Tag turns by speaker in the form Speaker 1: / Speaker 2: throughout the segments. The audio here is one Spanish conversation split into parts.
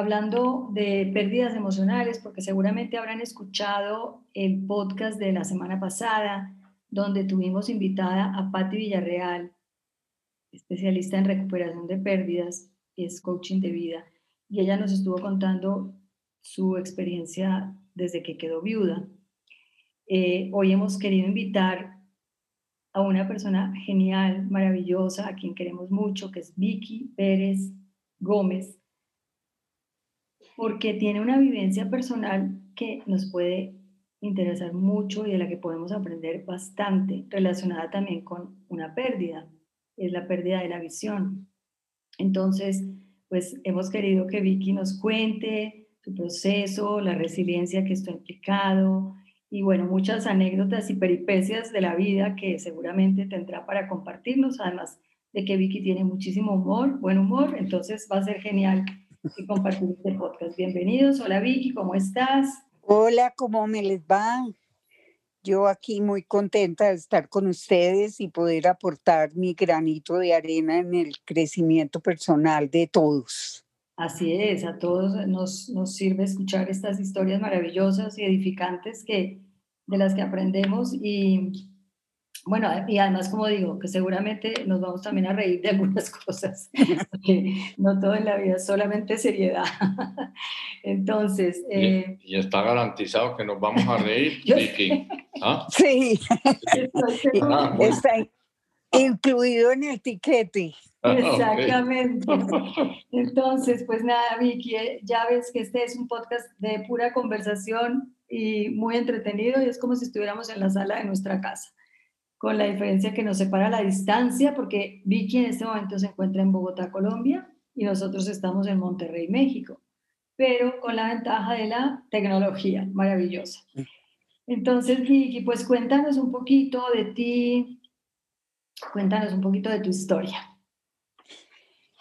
Speaker 1: Hablando de pérdidas emocionales, porque seguramente habrán escuchado el podcast de la semana pasada, donde tuvimos invitada a Patti Villarreal, especialista en recuperación de pérdidas, es coaching de vida, y ella nos estuvo contando su experiencia desde que quedó viuda. Eh, hoy hemos querido invitar a una persona genial, maravillosa, a quien queremos mucho, que es Vicky Pérez Gómez porque tiene una vivencia personal que nos puede interesar mucho y de la que podemos aprender bastante, relacionada también con una pérdida, es la pérdida de la visión. Entonces, pues hemos querido que Vicky nos cuente su proceso, la resiliencia que esto ha implicado y bueno, muchas anécdotas y peripecias de la vida que seguramente tendrá para compartirnos, además de que Vicky tiene muchísimo humor, buen humor, entonces va a ser genial y compartir este podcast. Bienvenidos. Hola Vicky, ¿cómo estás?
Speaker 2: Hola, ¿cómo me les va? Yo aquí muy contenta de estar con ustedes y poder aportar mi granito de arena en el crecimiento personal de todos.
Speaker 1: Así es, a todos nos, nos sirve escuchar estas historias maravillosas y edificantes que, de las que aprendemos y, bueno, y además, como digo, que seguramente nos vamos también a reír de algunas cosas, porque no todo en la vida es solamente seriedad. Entonces...
Speaker 3: Eh, y, está garantizado que nos vamos a reír, Vicky.
Speaker 2: ¿Ah? Sí, ah, está incluido en el tiquete.
Speaker 1: Ah, Exactamente. Entonces, pues nada, Vicky, eh, ya ves que este es un podcast de pura conversación y muy entretenido y es como si estuviéramos en la sala de nuestra casa con la diferencia que nos separa la distancia, porque Vicky en este momento se encuentra en Bogotá, Colombia, y nosotros estamos en Monterrey, México, pero con la ventaja de la tecnología maravillosa. Entonces, Vicky, pues cuéntanos un poquito de ti, cuéntanos un poquito de tu historia.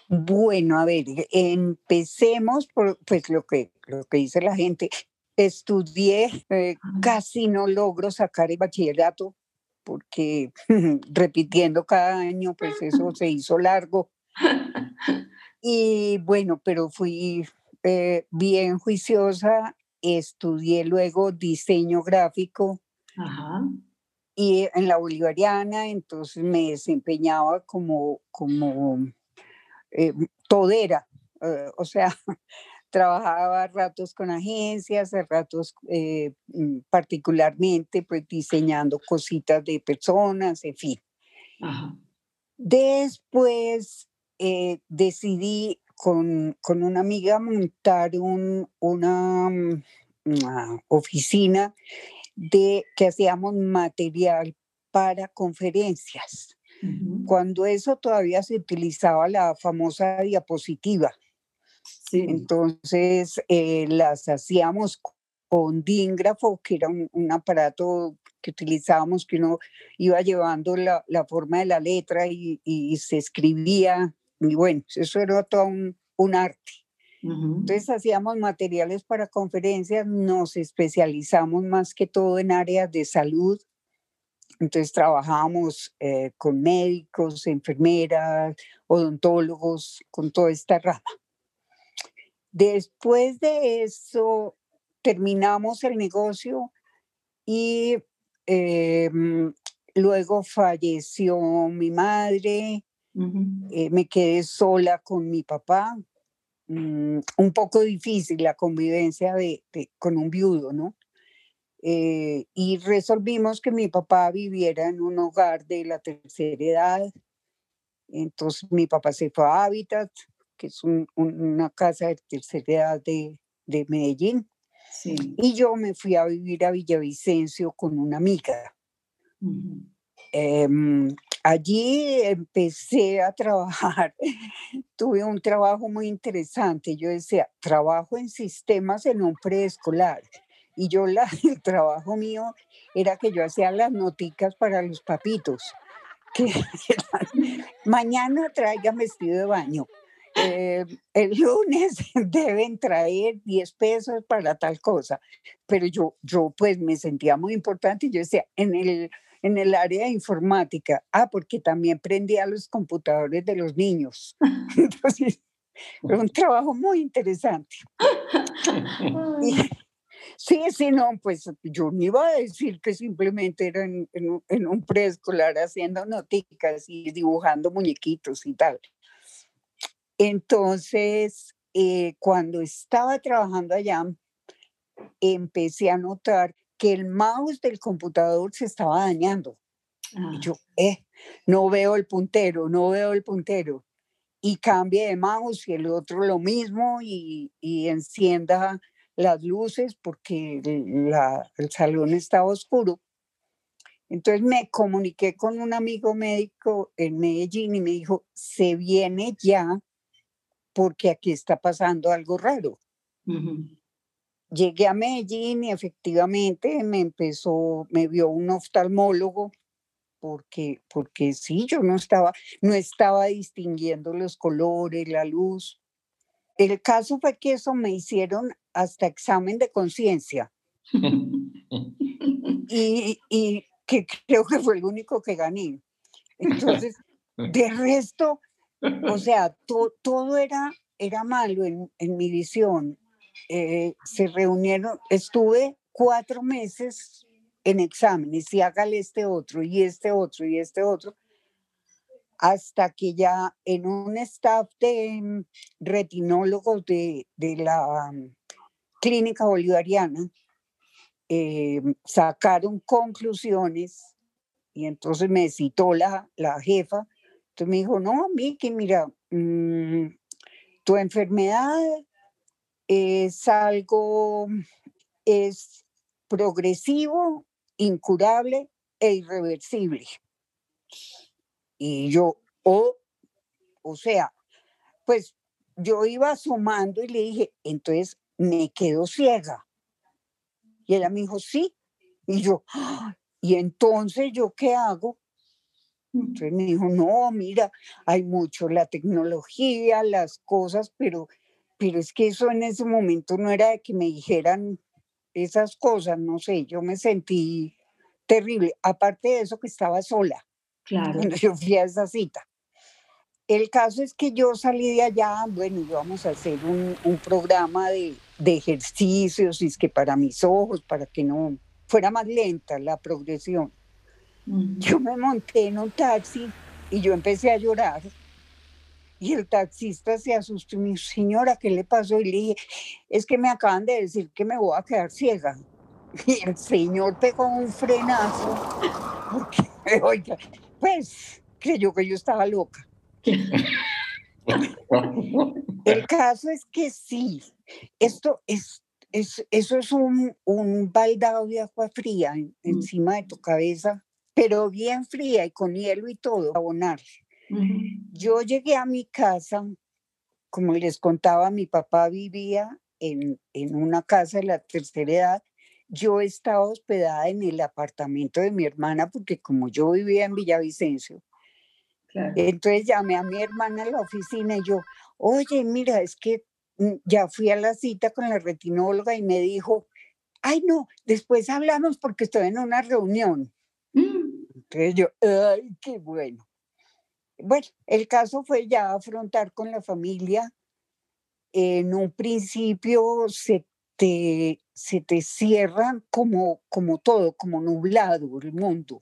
Speaker 2: Bueno, a ver, empecemos por pues, lo, que, lo que dice la gente. Estudié, eh, casi no logro sacar el bachillerato porque repitiendo cada año, pues eso se hizo largo. Y bueno, pero fui eh, bien juiciosa, estudié luego diseño gráfico y en la bolivariana, entonces me desempeñaba como, como eh, todera, eh, o sea, trabajaba ratos con agencias, ratos eh, mm, particularmente pues diseñando cositas de personas, en fin. Después eh, decidí con, con, una amiga montar un, una, mm, una, oficina de que hacíamos material para conferencias. Cuando eso todavía se utilizaba la famosa diapositiva. Entonces eh, las hacíamos con dígrafo, que era un, aparato que utilizábamos, que uno iba llevando la, la forma de la letra y, y, se escribía. Y bueno, eso era todo un, un arte. Entonces hacíamos materiales para conferencias, nos especializamos más que todo en áreas de salud. Entonces trabajábamos eh, con médicos, enfermeras, odontólogos, con toda esta rama. Después de eso, terminamos el negocio y em, luego falleció mi madre, eh, me quedé sola con mi papá. Mm, un poco difícil la convivencia de, con un viudo, ¿no? Eh, y resolvimos que mi papá viviera en un hogar de la tercera edad. Entonces mi papá se fue a Hábitat, que es una casa de tercera edad de, de Medellín. Y yo me fui a vivir a Villavicencio con una amiga. Em, allí empecé a trabajar, tuve un trabajo muy interesante. Yo decía, trabajo en sistemas en un preescolar Y yo, la, el trabajo mío era que yo hacía las noticas para los papitos. Que mañana traigan vestido de baño. Eh, el lunes deben traer 10 pesos para tal cosa. Pero yo, yo pues me sentía muy importante y yo decía, en el, en el área de informática, ah, porque también prendía los computadores de los niños. Entonces, fue un trabajo muy interesante. sí, sí, no, pues yo no iba a decir que simplemente era en, en, un preescolar haciendo noticas y dibujando muñequitos y tal. Entonces, eh, cuando estaba trabajando allá, empecé a notar que el mouse del computador se estaba dañando. Y ah. yo, eh, no veo el puntero, no veo el puntero. Y cambie de mouse y el otro lo mismo y, y encienda las luces porque la, el salón estaba oscuro. Entonces me comuniqué con un amigo médico en Medellín y me dijo, se viene ya porque aquí está pasando algo raro. Llegué a Medellín y efectivamente me empezó, me vio un oftalmólogo porque, porque sí, yo no estaba, no estaba distinguiendo los colores, la luz. El caso fue que eso me hicieron hasta examen de conciencia. y, y que creo que fue el único que gané. Entonces, de resto, o sea, todo era, era malo en, en mi visión. Eh, se reunieron, estuve cuatro meses en exámenes y hágale este otro y este otro y este otro, hasta que ya en un staff de retinólogos de, de la clínica bolivariana eh, sacaron conclusiones y entonces me citó la, la jefa me dijo, no, Vicky, mira, mm, tu enfermedad es algo, es progresivo, incurable e irreversible. Y yo, o, o sea, pues yo iba sumando y le dije, entonces me quedo ciega. Y ella me dijo, sí. Y yo, ah, ¿y entonces yo qué hago? Entonces me dijo, no, mira, hay mucho la tecnología, las cosas, pero, pero es que eso en ese momento no era de que me dijeran esas cosas, no sé, yo me sentí terrible. Aparte de eso que estaba sola claro. cuando yo fui a esa cita. El caso es que yo salí de allá, bueno, íbamos a hacer un, un programa de, de ejercicios, y es que para mis ojos, para que no fuera más lenta la progresión. Yo me monté en un taxi y yo empecé a llorar. Y el taxista se asustó y me dijo, señora, ¿qué le pasó? Y le dije, es que me acaban de decir que me voy a quedar ciega. Y el señor pegó un frenazo, porque, oiga, pues creyó que yo estaba loca. el caso es que sí, esto es, es eso es un, un baldado de agua fría mm. encima de tu cabeza pero bien fría y con hielo y todo, abonar. Yo llegué a mi casa, como les contaba, mi papá vivía en, en una casa de la tercera edad. Yo estaba hospedada en el apartamento de mi hermana porque como yo vivía en Villavicencio, entonces llamé a mi hermana a la oficina y yo, oye, mira, es que mm, ya fui a la cita con la retinóloga y me dijo, ay no, después hablamos porque estoy en una reunión. Entonces yo, ay, qué bueno. Bueno, el caso fue ya afrontar con la familia. En un principio se te, se te cierran como, como todo, como nublado el mundo.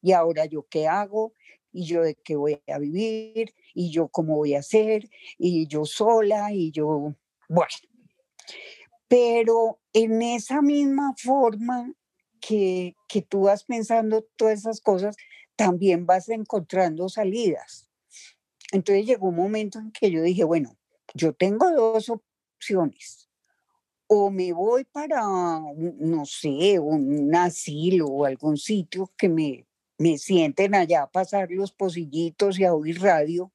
Speaker 2: Y ahora yo qué hago, y yo de qué voy a vivir, y yo cómo voy a hacer, y yo sola, y yo, bueno. Pero en esa misma forma que, que tú vas pensando todas esas cosas, también vas encontrando salidas. Entonces llegó un momento en que yo dije, bueno, yo tengo dos opciones. O me voy para, no sé, un asilo o algún sitio que me, me sienten allá a pasar los pocillitos y a oír radio,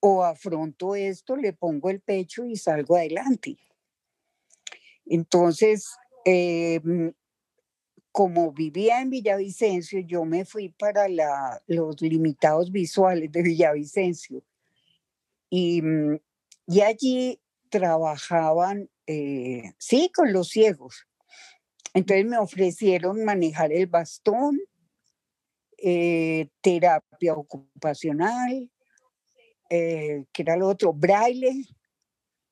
Speaker 2: o afronto esto, le pongo el pecho y salgo adelante. Entonces, em, como vivía en Villavicencio, yo me fui para la, los limitados visuales de Villavicencio. Y, mm, y allí trabajaban, eh, sí, con los ciegos. Entonces me ofrecieron manejar el bastón, eh, terapia ocupacional, eh, que era lo otro, braille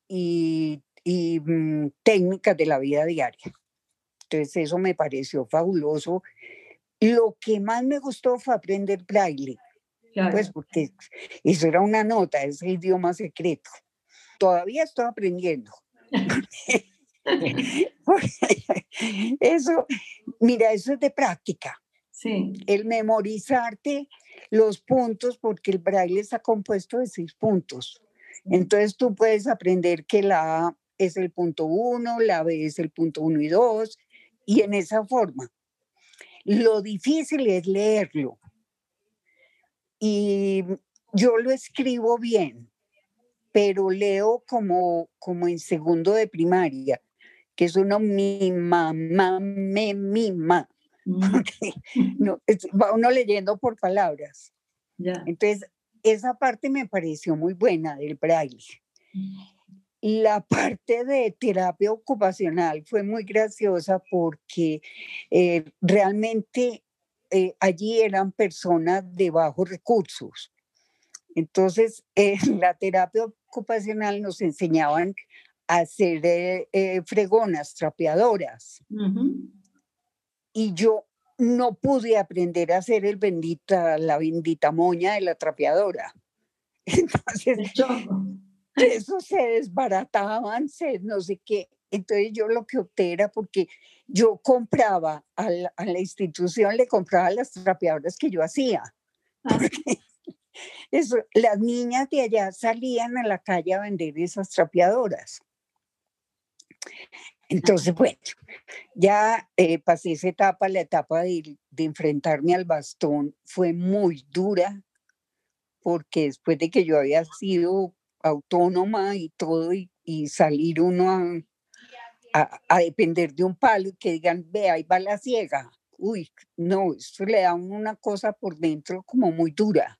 Speaker 2: y, y mm, técnicas de la vida diaria. Entonces eso me pareció fabuloso. Lo que más me gustó fue aprender braille, pues porque eso era una nota, ese idioma secreto. Todavía estoy aprendiendo. eso, mira, eso es de práctica.
Speaker 1: Sí.
Speaker 2: El memorizarte los puntos, porque el braille está compuesto de seis puntos. Entonces tú puedes aprender que la A es el punto uno, la B es el punto uno y dos, y en esa forma. Lo difícil es leerlo. Y yo lo escribo bien, pero leo como, como en segundo de primaria, que es uno mi mamá, me mima. No, va uno leyendo por palabras. Entonces, esa parte me pareció muy buena del braille. La parte de terapia ocupacional fue muy graciosa porque eh, realmente eh, allí eran personas de bajos recursos. Entonces, en la terapia ocupacional nos enseñaban a hacer eh, fregonas, trapeadoras. Y yo no pude aprender a hacer el bendita, la bendita moña de la trapeadora. Entonces, eso se desbarataban, se no sé qué. Entonces yo lo que opté era porque yo compraba a la, institución, le compraba las trapeadoras que yo hacía. Ah. Eso, las niñas de allá salían a la calle a vender esas trapeadoras. Entonces, bueno, ya eh, pasé esa etapa, la etapa de, de, enfrentarme al bastón fue muy dura, porque después de que yo había sido autónoma y todo, y, salir uno a, a, depender de un palo y que digan, ve, ahí va la ciega. Uy, no, eso le da una cosa por dentro como muy dura.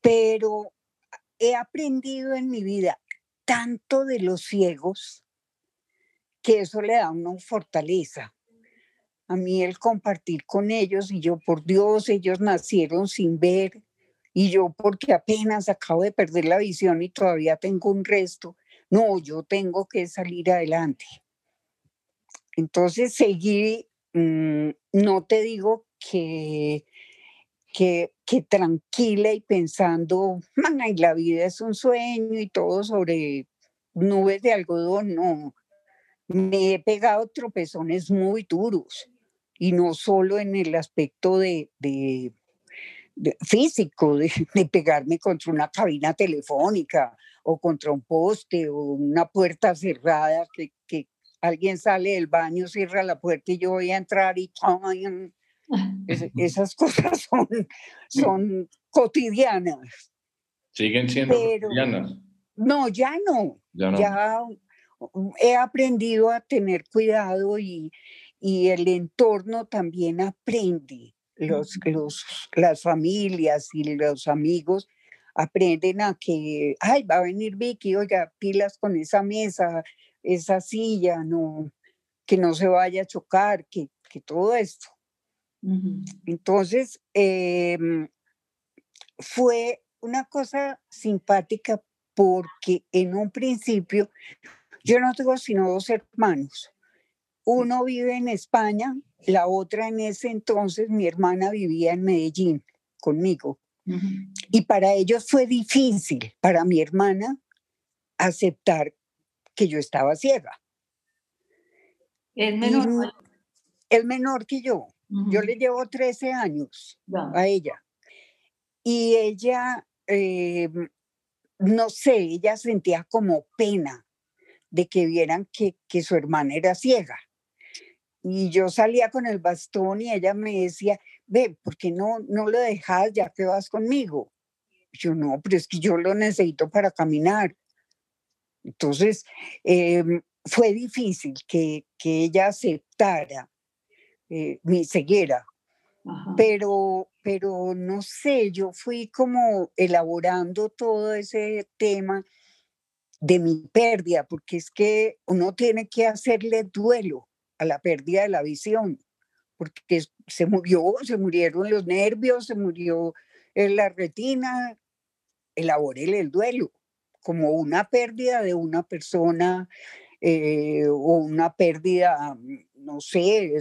Speaker 2: Pero he aprendido en mi vida tanto de los ciegos que eso le da una fortaleza. A mí el compartir con ellos y yo, por Dios, ellos nacieron sin ver y yo porque apenas acabo de perder la visión y todavía tengo un resto. No, yo tengo que salir adelante. Entonces seguí, mm, no te digo que, que, tranquila y pensando, y la vida es un sueño y todo sobre nubes de algodón, no me he pegado tropezones muy duros y no solo en el aspecto de, de, físico, de, pegarme contra una cabina telefónica o contra un poste o una puerta cerrada que, que alguien sale del baño, cierra la puerta y yo voy a entrar y esas cosas son, son cotidianas.
Speaker 3: Siguen siendo cotidianas.
Speaker 2: No, ya no. Ya, no. ya he aprendido a tener cuidado y, y el entorno también aprende. Los, los, las familias y los amigos aprenden a que, ay, va a venir Vicky, oiga, pilas con esa mesa, esa silla, no, que no se vaya a chocar, que, que todo esto. Entonces, em, fue una cosa simpática porque en un principio yo no tengo sino dos hermanos. Uno vive en España, la otra en ese entonces, mi hermana vivía en Medellín conmigo. Y para ellos fue difícil, para mi hermana, aceptar que yo estaba ciega.
Speaker 1: ¿El menor?
Speaker 2: menor que yo. Yo le llevo 13 años a ella. Y ella, eh, no sé, ella sentía como pena de que vieran que, que su hermana era ciega. Y yo salía con el bastón y ella me decía, ve, ¿por qué no, no lo dejas ya que vas conmigo? Yo no, pero es que yo lo necesito para caminar. Entonces, em, fue difícil que, que ella aceptara eh, mi ceguera, pero, pero no sé, yo fui como elaborando todo ese tema de mi pérdida, porque es que uno tiene que hacerle duelo a la pérdida de la visión, porque se murió, se murieron los nervios, se murió la retina, elaboré el duelo como una pérdida de una persona eh, o una pérdida, no sé,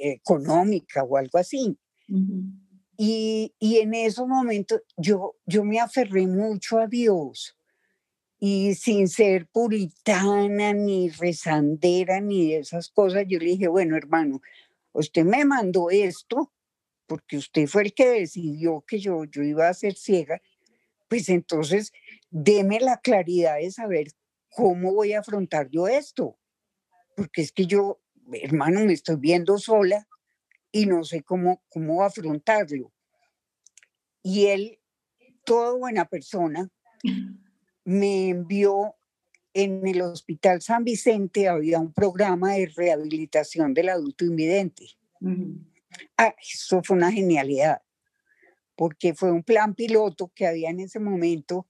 Speaker 2: económica o algo así. y, y, en esos momentos yo, yo me aferré mucho a Dios y sin ser puritana ni rezandera ni de esas cosas, yo le dije, bueno, hermano, usted me mandó esto porque usted fue el que decidió que yo, yo iba a ser ciega, pues entonces deme la claridad de saber cómo voy a afrontar yo esto, porque es que yo, hermano, me estoy viendo sola y no sé cómo, cómo afrontarlo. Y él, toda buena persona, me envió en el Hospital San Vicente, había un programa de rehabilitación del adulto invidente. Ah, eso fue una genialidad, porque fue un plan piloto que había en ese momento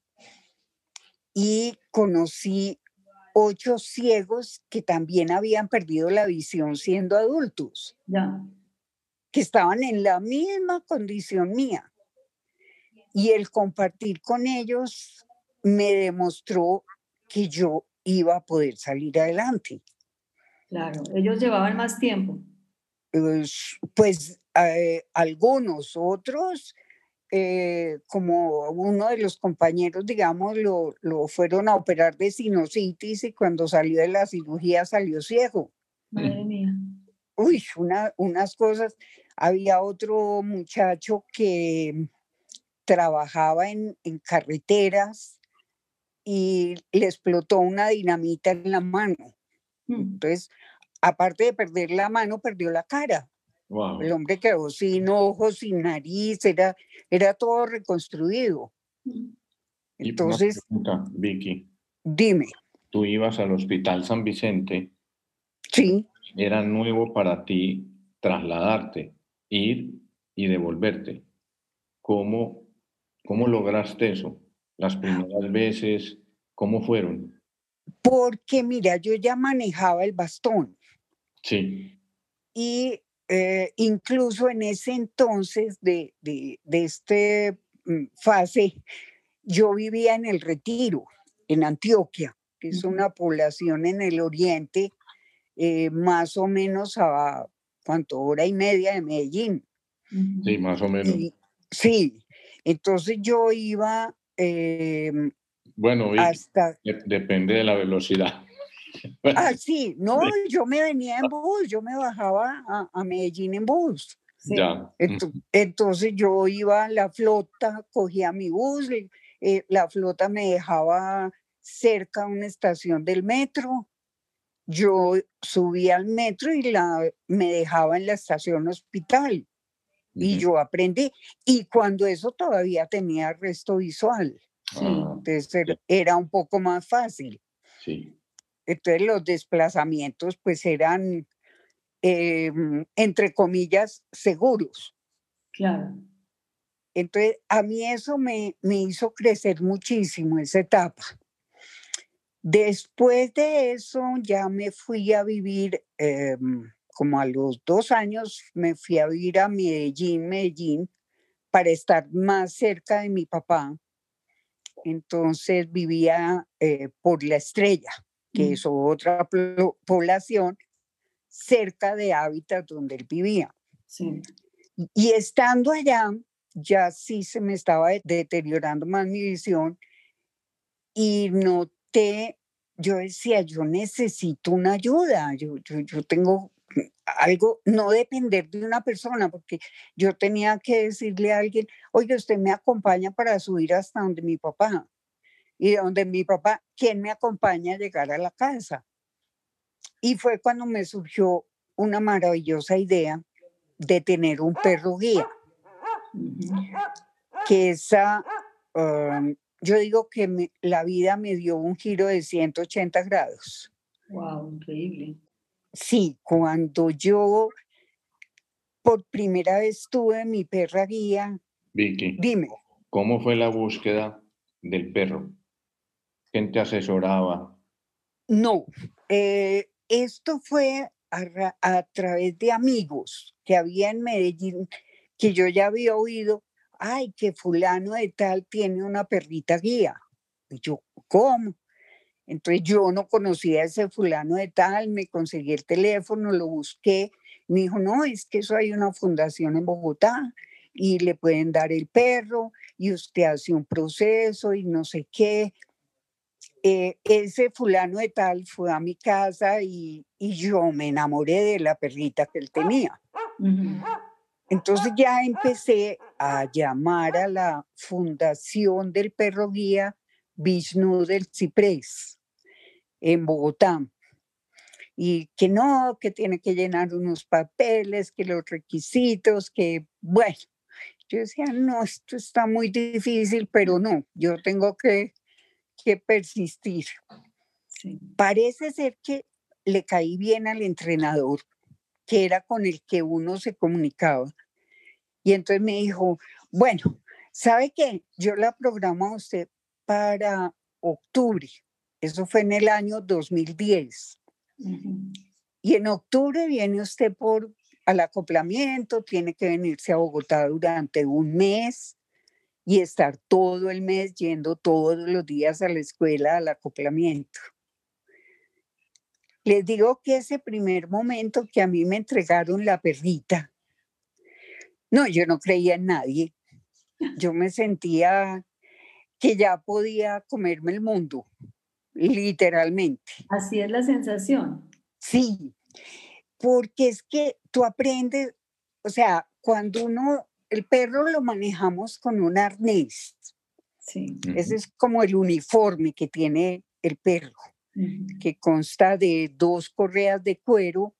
Speaker 2: y conocí ocho ciegos que también habían perdido la visión siendo adultos, que estaban en la misma condición mía. Y el compartir con ellos me demostró que yo iba a poder salir adelante.
Speaker 1: Claro, ellos llevaban más tiempo.
Speaker 2: Pues, pues eh, algunos, otros, eh, como uno de los compañeros, digamos, lo, lo, fueron a operar de sinusitis y cuando salió de la cirugía salió ciego.
Speaker 1: Madre mía.
Speaker 2: Uy, una, unas cosas. Había otro muchacho que trabajaba en, en carreteras y le explotó una dinamita en la mano. Mm. Entonces, aparte de perder la mano, perdió la cara. El hombre quedó sin ojos, sin nariz, era, era todo reconstruido. Mm. Entonces,
Speaker 3: Vicky.
Speaker 2: Dime.
Speaker 3: Tú ibas al Hospital San Vicente.
Speaker 2: Sí.
Speaker 3: Era nuevo para ti trasladarte, ir y devolverte. ¿Cómo, cómo lograste eso? Las primeras veces? ¿Cómo fueron?
Speaker 2: Porque, mira, yo ya manejaba el bastón.
Speaker 3: Sí.
Speaker 2: Y eh, incluso en ese entonces de, de, de esta mm, fase, yo vivía en el Retiro, en Antioquia, que es una población en el oriente, eh, más o menos a, ¿cuánto? Hora y media de Medellín.
Speaker 3: Sí, más o menos.
Speaker 2: sí, entonces yo iba Em,
Speaker 3: bueno, hasta... depende de la velocidad.
Speaker 2: Ah, sí, no, yo me venía en bus, yo me bajaba a, Medellín en bus.
Speaker 3: Ya.
Speaker 2: Entonces, yo iba a la flota, cogía mi bus, eh, la flota me dejaba cerca a una estación del metro, yo subía al metro y la, me dejaba en la estación hospital. Y yo aprendí. Y cuando eso todavía tenía resto visual. Ah, entonces era un poco más fácil.
Speaker 3: Sí.
Speaker 2: Entonces los desplazamientos pues eran, em, entre comillas, seguros.
Speaker 1: Claro.
Speaker 2: Entonces a mí eso me, me hizo crecer muchísimo esa etapa. Después de eso ya me fui a vivir em, como a los dos años me fui a vivir a Medellín, Medellín, para estar más cerca de mi papá. Entonces vivía eh, por la estrella, que mm. es otra población cerca de hábitat donde él vivía. Y estando allá, ya sí se me estaba deteriorando más mi visión y noté, yo decía, yo necesito una ayuda, yo, yo, yo tengo algo, no depender de una persona, porque yo tenía que decirle a alguien, oye, usted me acompaña para subir hasta donde mi papá. Y donde mi papá, ¿quién me acompaña a llegar a la casa? Y fue cuando me surgió una maravillosa idea de tener un perro guía. Que esa, um, yo digo que la vida me dio un giro de 180 grados
Speaker 1: Wow, increíble.
Speaker 2: Sí, cuando yo por primera vez tuve mi perra guía.
Speaker 3: Vicky.
Speaker 2: Dime.
Speaker 3: ¿Cómo fue la búsqueda del perro? ¿Quién te asesoraba?
Speaker 2: No, eh, esto fue a, a, través de amigos que había en Medellín, que yo ya había oído, ay, que fulano de tal tiene una perrita guía. Y yo, ¿cómo? Entonces yo no conocía a ese fulano de tal, me conseguí el teléfono, lo busqué, me dijo, no, es que eso hay una fundación en Bogotá y le pueden dar el perro y usted hace un proceso y no sé qué. Eh, ese fulano de tal fue a mi casa y, y, yo me enamoré de la perrita que él tenía. Entonces ya empecé a llamar a la fundación del perro guía Vishnu del Ciprés en Bogotá. Y que no, que tiene que llenar unos papeles, que los requisitos, que bueno. Yo decía, no, esto está muy difícil, pero no, yo tengo que que persistir. Parece ser que le caí bien al entrenador, que era con el que uno se comunicaba. Y entonces me dijo, bueno, ¿sabe qué? Yo la programo a usted para octubre. Eso fue en el año 2010. Y en octubre viene usted por al acoplamiento, tiene que venirse a Bogotá durante un mes y estar todo el mes yendo todos los días a la escuela al acoplamiento. Les digo que ese primer momento que a mí me entregaron la perrita, no, yo no creía en nadie. Yo me sentía que ya podía comerme el mundo, literalmente.
Speaker 1: Así es la sensación.
Speaker 2: Sí, porque es que tú aprendes, o sea, cuando uno el perro lo manejamos con un arnés. Sí. Ese es como el uniforme que tiene el perro, que consta de dos correas de cuero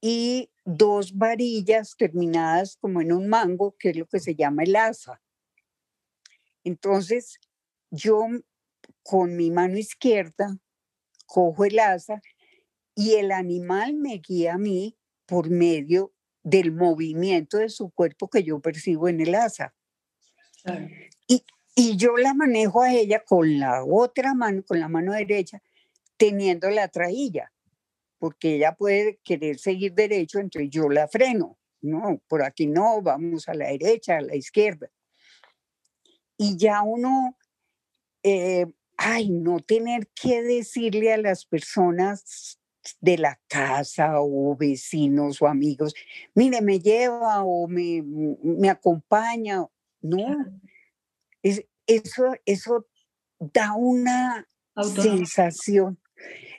Speaker 2: y dos varillas terminadas como en un mango, que es lo que se llama el asa. Entonces, yo con mi mano izquierda cojo el asa y el animal me guía a mí por medio del movimiento de su cuerpo que yo percibo en el asa. Y, y yo la manejo a ella con la otra mano, con la mano derecha, teniendo la trailla, porque ella puede querer seguir derecho, entonces yo la freno. No, por aquí no, vamos a la derecha, a la izquierda. Y ya uno, eh, ay, no tener que decirle a las personas de la casa o vecinos o amigos, mire, me lleva o me, me acompaña. No, es, eso, eso da una sensación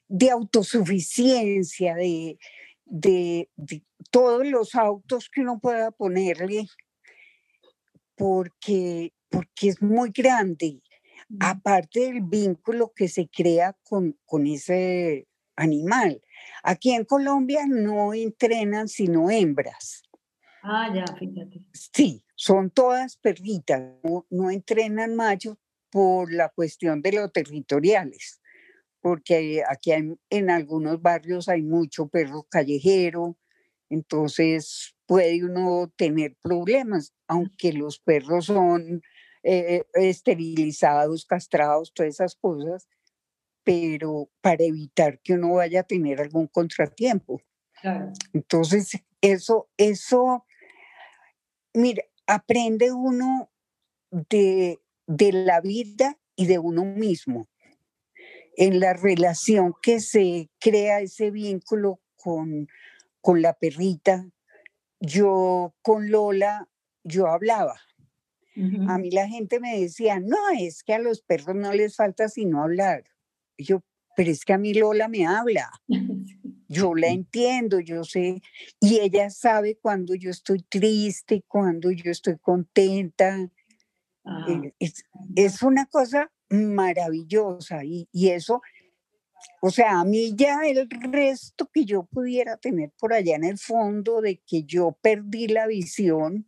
Speaker 2: de autosuficiencia, de, de, todos los autos que uno pueda ponerle, porque, porque es muy grande. Aparte del vínculo que se crea con, con ese animal. Aquí en Colombia no entrenan sino hembras.
Speaker 1: Ah, ya, fíjate.
Speaker 2: Sí, son todas perritas, no, entrenan machos por la cuestión de los territoriales, porque aquí en algunos barrios hay mucho perro callejero, entonces puede uno tener problemas, aunque los perros son eh, esterilizados, castrados, todas esas cosas, pero para evitar que uno vaya a tener algún contratiempo. Entonces, eso, eso, mira, aprende uno de, de la vida y de uno mismo. En la relación que se crea ese vínculo con, con la perrita, yo con Lola, yo hablaba. A mí la gente me decía, no, es que a los perros no les falta sino hablar yo, pero es que a mí Lola me habla. Yo la entiendo, yo sé, y ella sabe cuando yo estoy triste, cuando yo estoy contenta. Ah. Eh, es, una cosa maravillosa y, y, eso, o sea, a mí ya el resto que yo pudiera tener por allá en el fondo de que yo perdí la visión,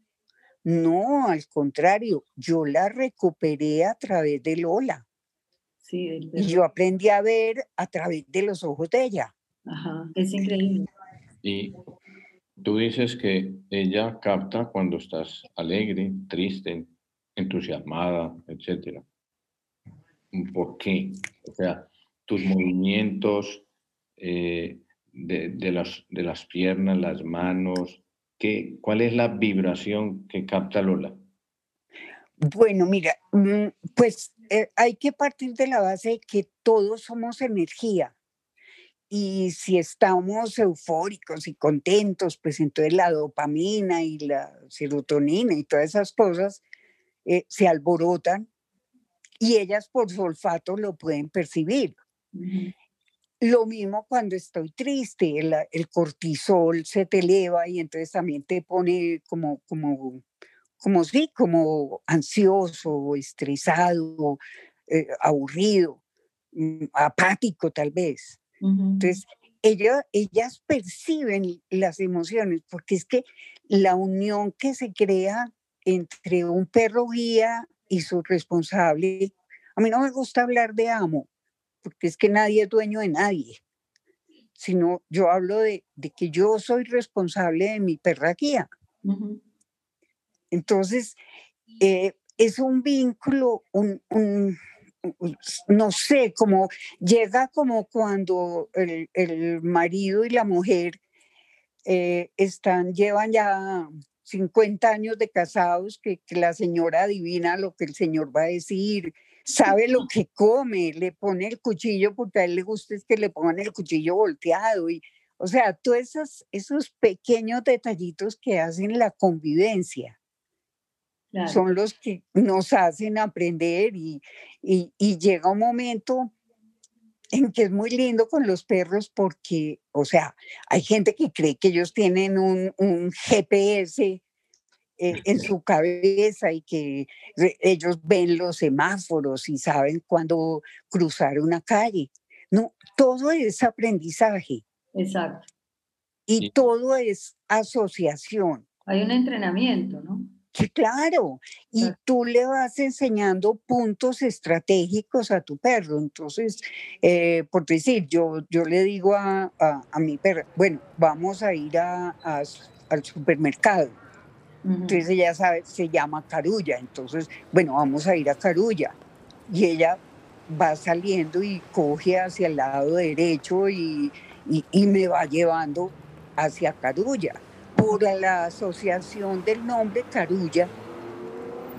Speaker 2: no, al contrario, yo la recuperé a través de Lola.
Speaker 1: Sí,
Speaker 2: y yo aprendí a ver a través de los ojos de ella.
Speaker 1: Ajá, es increíble.
Speaker 3: Y tú dices que ella capta cuando estás alegre, triste, entusiasmada, etcétera. ¿Por qué? O sea, tus movimientos eh, de, de, las, de las piernas, las manos, ¿qué, ¿cuál es la vibración que capta Lola?
Speaker 2: Bueno, mira, mm, pues eh, hay que partir de la base de que todos somos energía. Y si estamos eufóricos y contentos, pues entonces la dopamina y la serotonina y todas esas cosas eh, se alborotan y ellas por su olfato lo pueden percibir. Lo mismo cuando estoy triste, el, el, cortisol se te eleva y entonces también te pone como, como, como sí, como ansioso, estresado, eh, aburrido, mm, apático tal vez. Entonces, ellas perciben las emociones porque es que la unión que se crea entre un perro guía y su responsable, a mí no me gusta hablar de amo, porque es que nadie es dueño de nadie, sino yo hablo de, que yo soy responsable de mi perra guía. Entonces, eh, es un vínculo, un, no sé, como llega como cuando el, marido y la mujer eh, están, llevan ya 50 años de casados, que, la señora adivina lo que el señor va a decir, sabe lo que come, le pone el cuchillo porque a él le gusta es que le pongan el cuchillo volteado y, o sea, todos esos, esos pequeños detallitos que hacen la convivencia. Son los que nos hacen aprender y, y, llega un momento en que es muy lindo con los perros porque, o sea, hay gente que cree que ellos tienen un, un GPS en su cabeza y que ellos ven los semáforos y saben cuándo cruzar una calle. No, todo es aprendizaje.
Speaker 1: Exacto.
Speaker 2: Y todo es asociación.
Speaker 1: Hay un entrenamiento, ¿no?
Speaker 2: Sí, claro. Y tú le vas enseñando puntos estratégicos a tu perro. Entonces, eh, por decir, yo, yo le digo a, a, mi perro, bueno, vamos a ir a, al supermercado. Entonces ella sabe, se llama Carulla. Entonces, bueno, vamos a ir a Carulla. Y ella va saliendo y coge hacia el lado derecho y, y, y me va llevando hacia Carulla por la asociación del nombre Carulla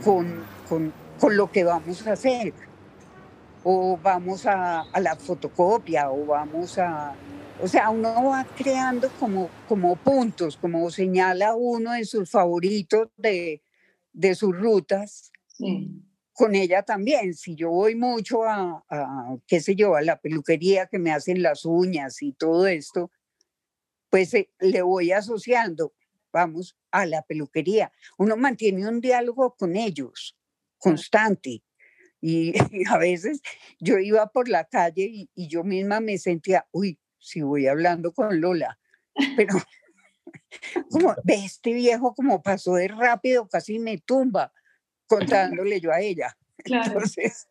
Speaker 2: con, con, con, lo que vamos a hacer. O vamos a, a, la fotocopia, o vamos a... O sea, uno va creando como, como puntos, como señala uno en sus favoritos de, de sus rutas. Con ella también, si yo voy mucho a, a, qué sé yo, a la peluquería que me hacen las uñas y todo esto, pues eh, le voy asociando, vamos a la peluquería. Uno mantiene un diálogo con ellos constante. Y, a veces yo iba por la calle y, yo misma me sentía, uy, si voy hablando con Lola, pero como ve este viejo como pasó de rápido, casi me tumba contándole yo a ella. Entonces,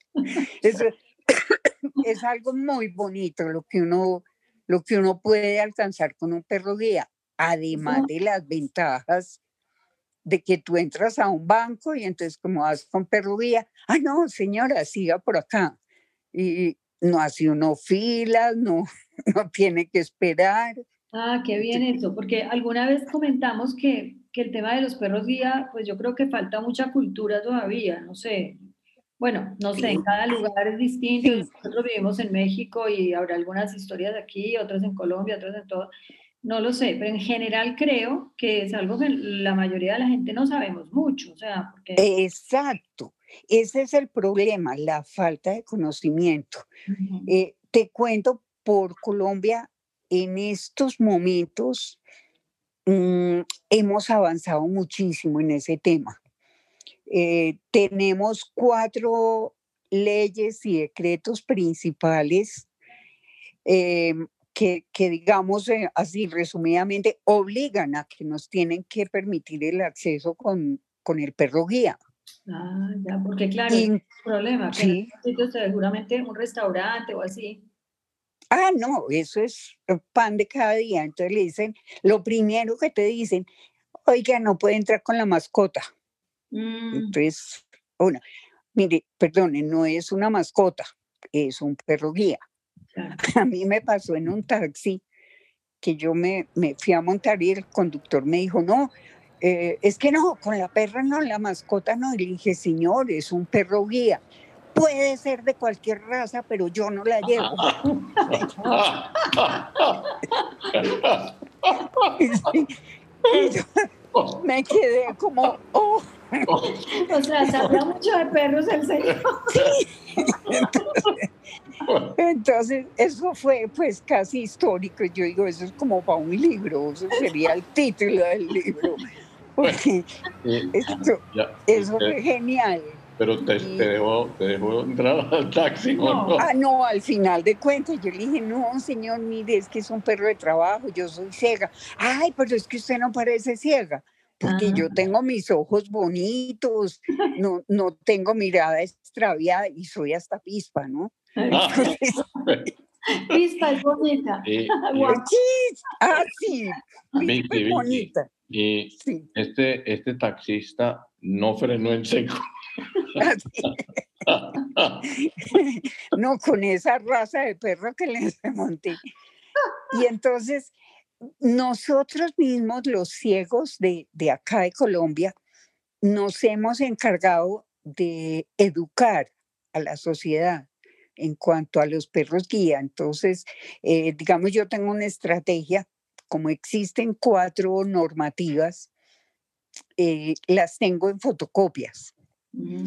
Speaker 2: es algo muy bonito lo que uno lo que uno puede alcanzar con un perro guía, además de las ventajas de que tú entras a un banco y entonces como vas con perro guía, ah, no, señora, siga por acá. Y no hace uno filas, no, no tiene que esperar.
Speaker 1: Ah, qué bien eso, porque alguna vez comentamos que, que el tema de los perros guía, pues yo creo que falta mucha cultura todavía, no sé, bueno, no sé, en cada lugar es distinto. Nosotros vivimos en México y habrá algunas historias aquí, otras en Colombia, otras en todo. No lo sé, pero en general creo que es algo que la mayoría de la gente no sabemos mucho. O sea, porque...
Speaker 2: Exacto. Ese es el problema, la falta de conocimiento. Eh, te cuento, por Colombia, en estos momentos mm, hemos avanzado muchísimo en ese tema. Eh, tenemos cuatro leyes y decretos principales eh, que, que, digamos eh, así resumidamente, obligan a que nos tienen que permitir el acceso con, con el perro guía.
Speaker 1: Ah, ya, porque claro, es un problema. Que sí. seguramente un restaurante o así.
Speaker 2: Ah, no, eso es pan de cada día. Entonces le dicen, lo primero que te dicen, oiga, no puede entrar con la mascota. Mm. Entonces, bueno, mire, perdone, no es una mascota, es un perro guía. A mí me pasó en un taxi que yo me, me fui a montar y el conductor me dijo, no, eh, es que no, con la perra no, la mascota no. Y le dije, señor, es un perro guía. Puede ser de cualquier raza, pero yo no la llevo. me quedé como, oh.
Speaker 1: O sea, sabía mucho de perros el señor.
Speaker 2: Entonces, eso fue pues casi histórico. Yo digo, eso es como para un libro, eso sería el título del libro. Porque eso fue genial.
Speaker 3: Pero te, te, dejó, te, entrar al taxi.
Speaker 2: No. Ah, no, al final de cuentas yo le dije, no, señor, mire, es que es un perro de trabajo, yo soy ciega. Ay, pero es que usted no parece ciega porque yo ah. tengo mis ojos bonitos, no, no tengo mirada extraviada y soy hasta pispa, ¿no?
Speaker 1: Ah. pispa es bonita.
Speaker 2: Ah, sí, pispa bonita.
Speaker 3: Y este, este taxista no frenó en seco.
Speaker 2: no, con esa raza de perro que les monté. Y entonces nosotros mismos, los ciegos de, de acá de Colombia, nos hemos encargado de educar a la sociedad en cuanto a los perros guía. Entonces, eh, digamos, yo tengo una estrategia, como existen cuatro normativas, eh, las tengo en fotocopias. Mm.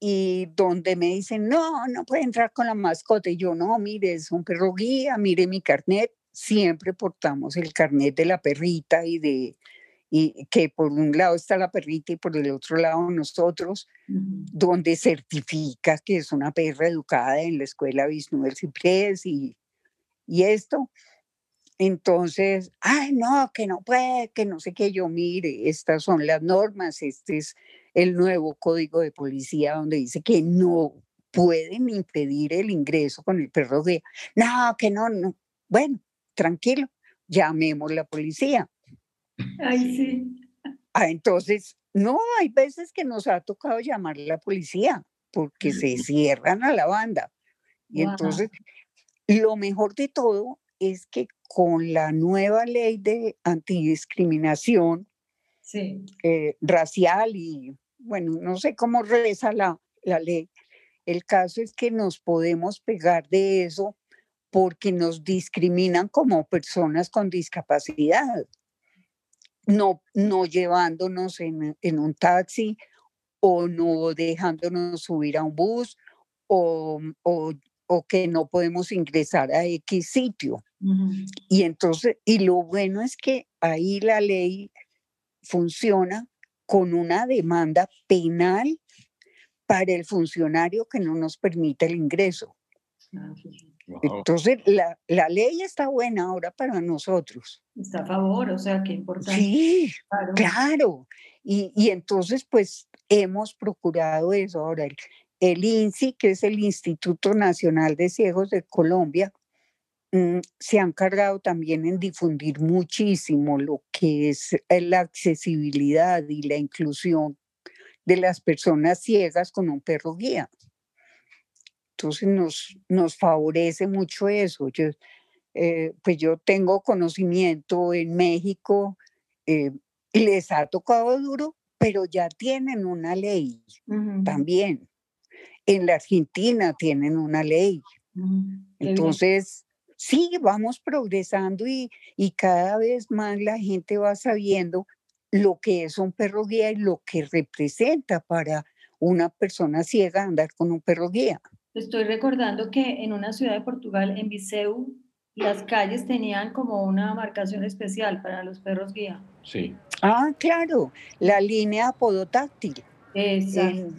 Speaker 2: Y donde me dicen, no, no puede entrar con la mascota. Y yo, no, mire, es un perro guía, mire mi carnet, siempre portamos el carnet de la perrita y de y que por un lado está la perrita y por el otro lado nosotros, donde certifica que es una perra educada en la escuela Visnuel Ciprés y, y esto. Entonces, ay, no, que no puede, que no sé qué, yo mire, estas son las normas, este es el nuevo código de policía donde dice que no pueden impedir el ingreso con el perro de, no, que no, no. Bueno, tranquilo, llamemos la policía.
Speaker 1: Ay, sí.
Speaker 2: Ah, entonces, no, hay veces que nos ha tocado llamar la policía porque se cierran a la banda. Y entonces, lo mejor de todo es que con la nueva ley de antidiscriminación eh, racial y, bueno, no sé cómo reza la, la ley, el caso es que nos podemos pegar de eso porque nos discriminan como personas con discapacidad, no, no llevándonos en, un taxi o no dejándonos subir a un bus o, que no podemos ingresar a X sitio. Y entonces, y lo bueno es que ahí la ley funciona con una demanda penal para el funcionario que no nos permite el ingreso. Ah, entonces, la, la, ley está buena ahora para nosotros.
Speaker 1: Está a favor, o sea, qué importante.
Speaker 2: Sí, claro. Y, y, entonces, pues, hemos procurado eso. Ahora, el, el, INSI, que es el Instituto Nacional de Ciegos de Colombia, mm, se ha encargado también en difundir muchísimo lo que es eh, la accesibilidad y la inclusión de las personas ciegas con un perro guía. Entonces nos, nos favorece mucho eso. Yo, eh, pues yo tengo conocimiento en México, eh, les ha tocado duro, pero ya tienen una ley también. En la Argentina tienen una ley. Entonces, sí, vamos progresando y, y cada vez más la gente va sabiendo lo que es un perro guía y lo que representa para una persona ciega andar con un perro guía.
Speaker 1: Estoy recordando que en una ciudad de Portugal, en Viseu, las calles tenían como una marcación especial para los perros guía.
Speaker 3: Sí.
Speaker 2: Ah, claro, la línea podotáctil.
Speaker 1: Exacto.
Speaker 2: Eh,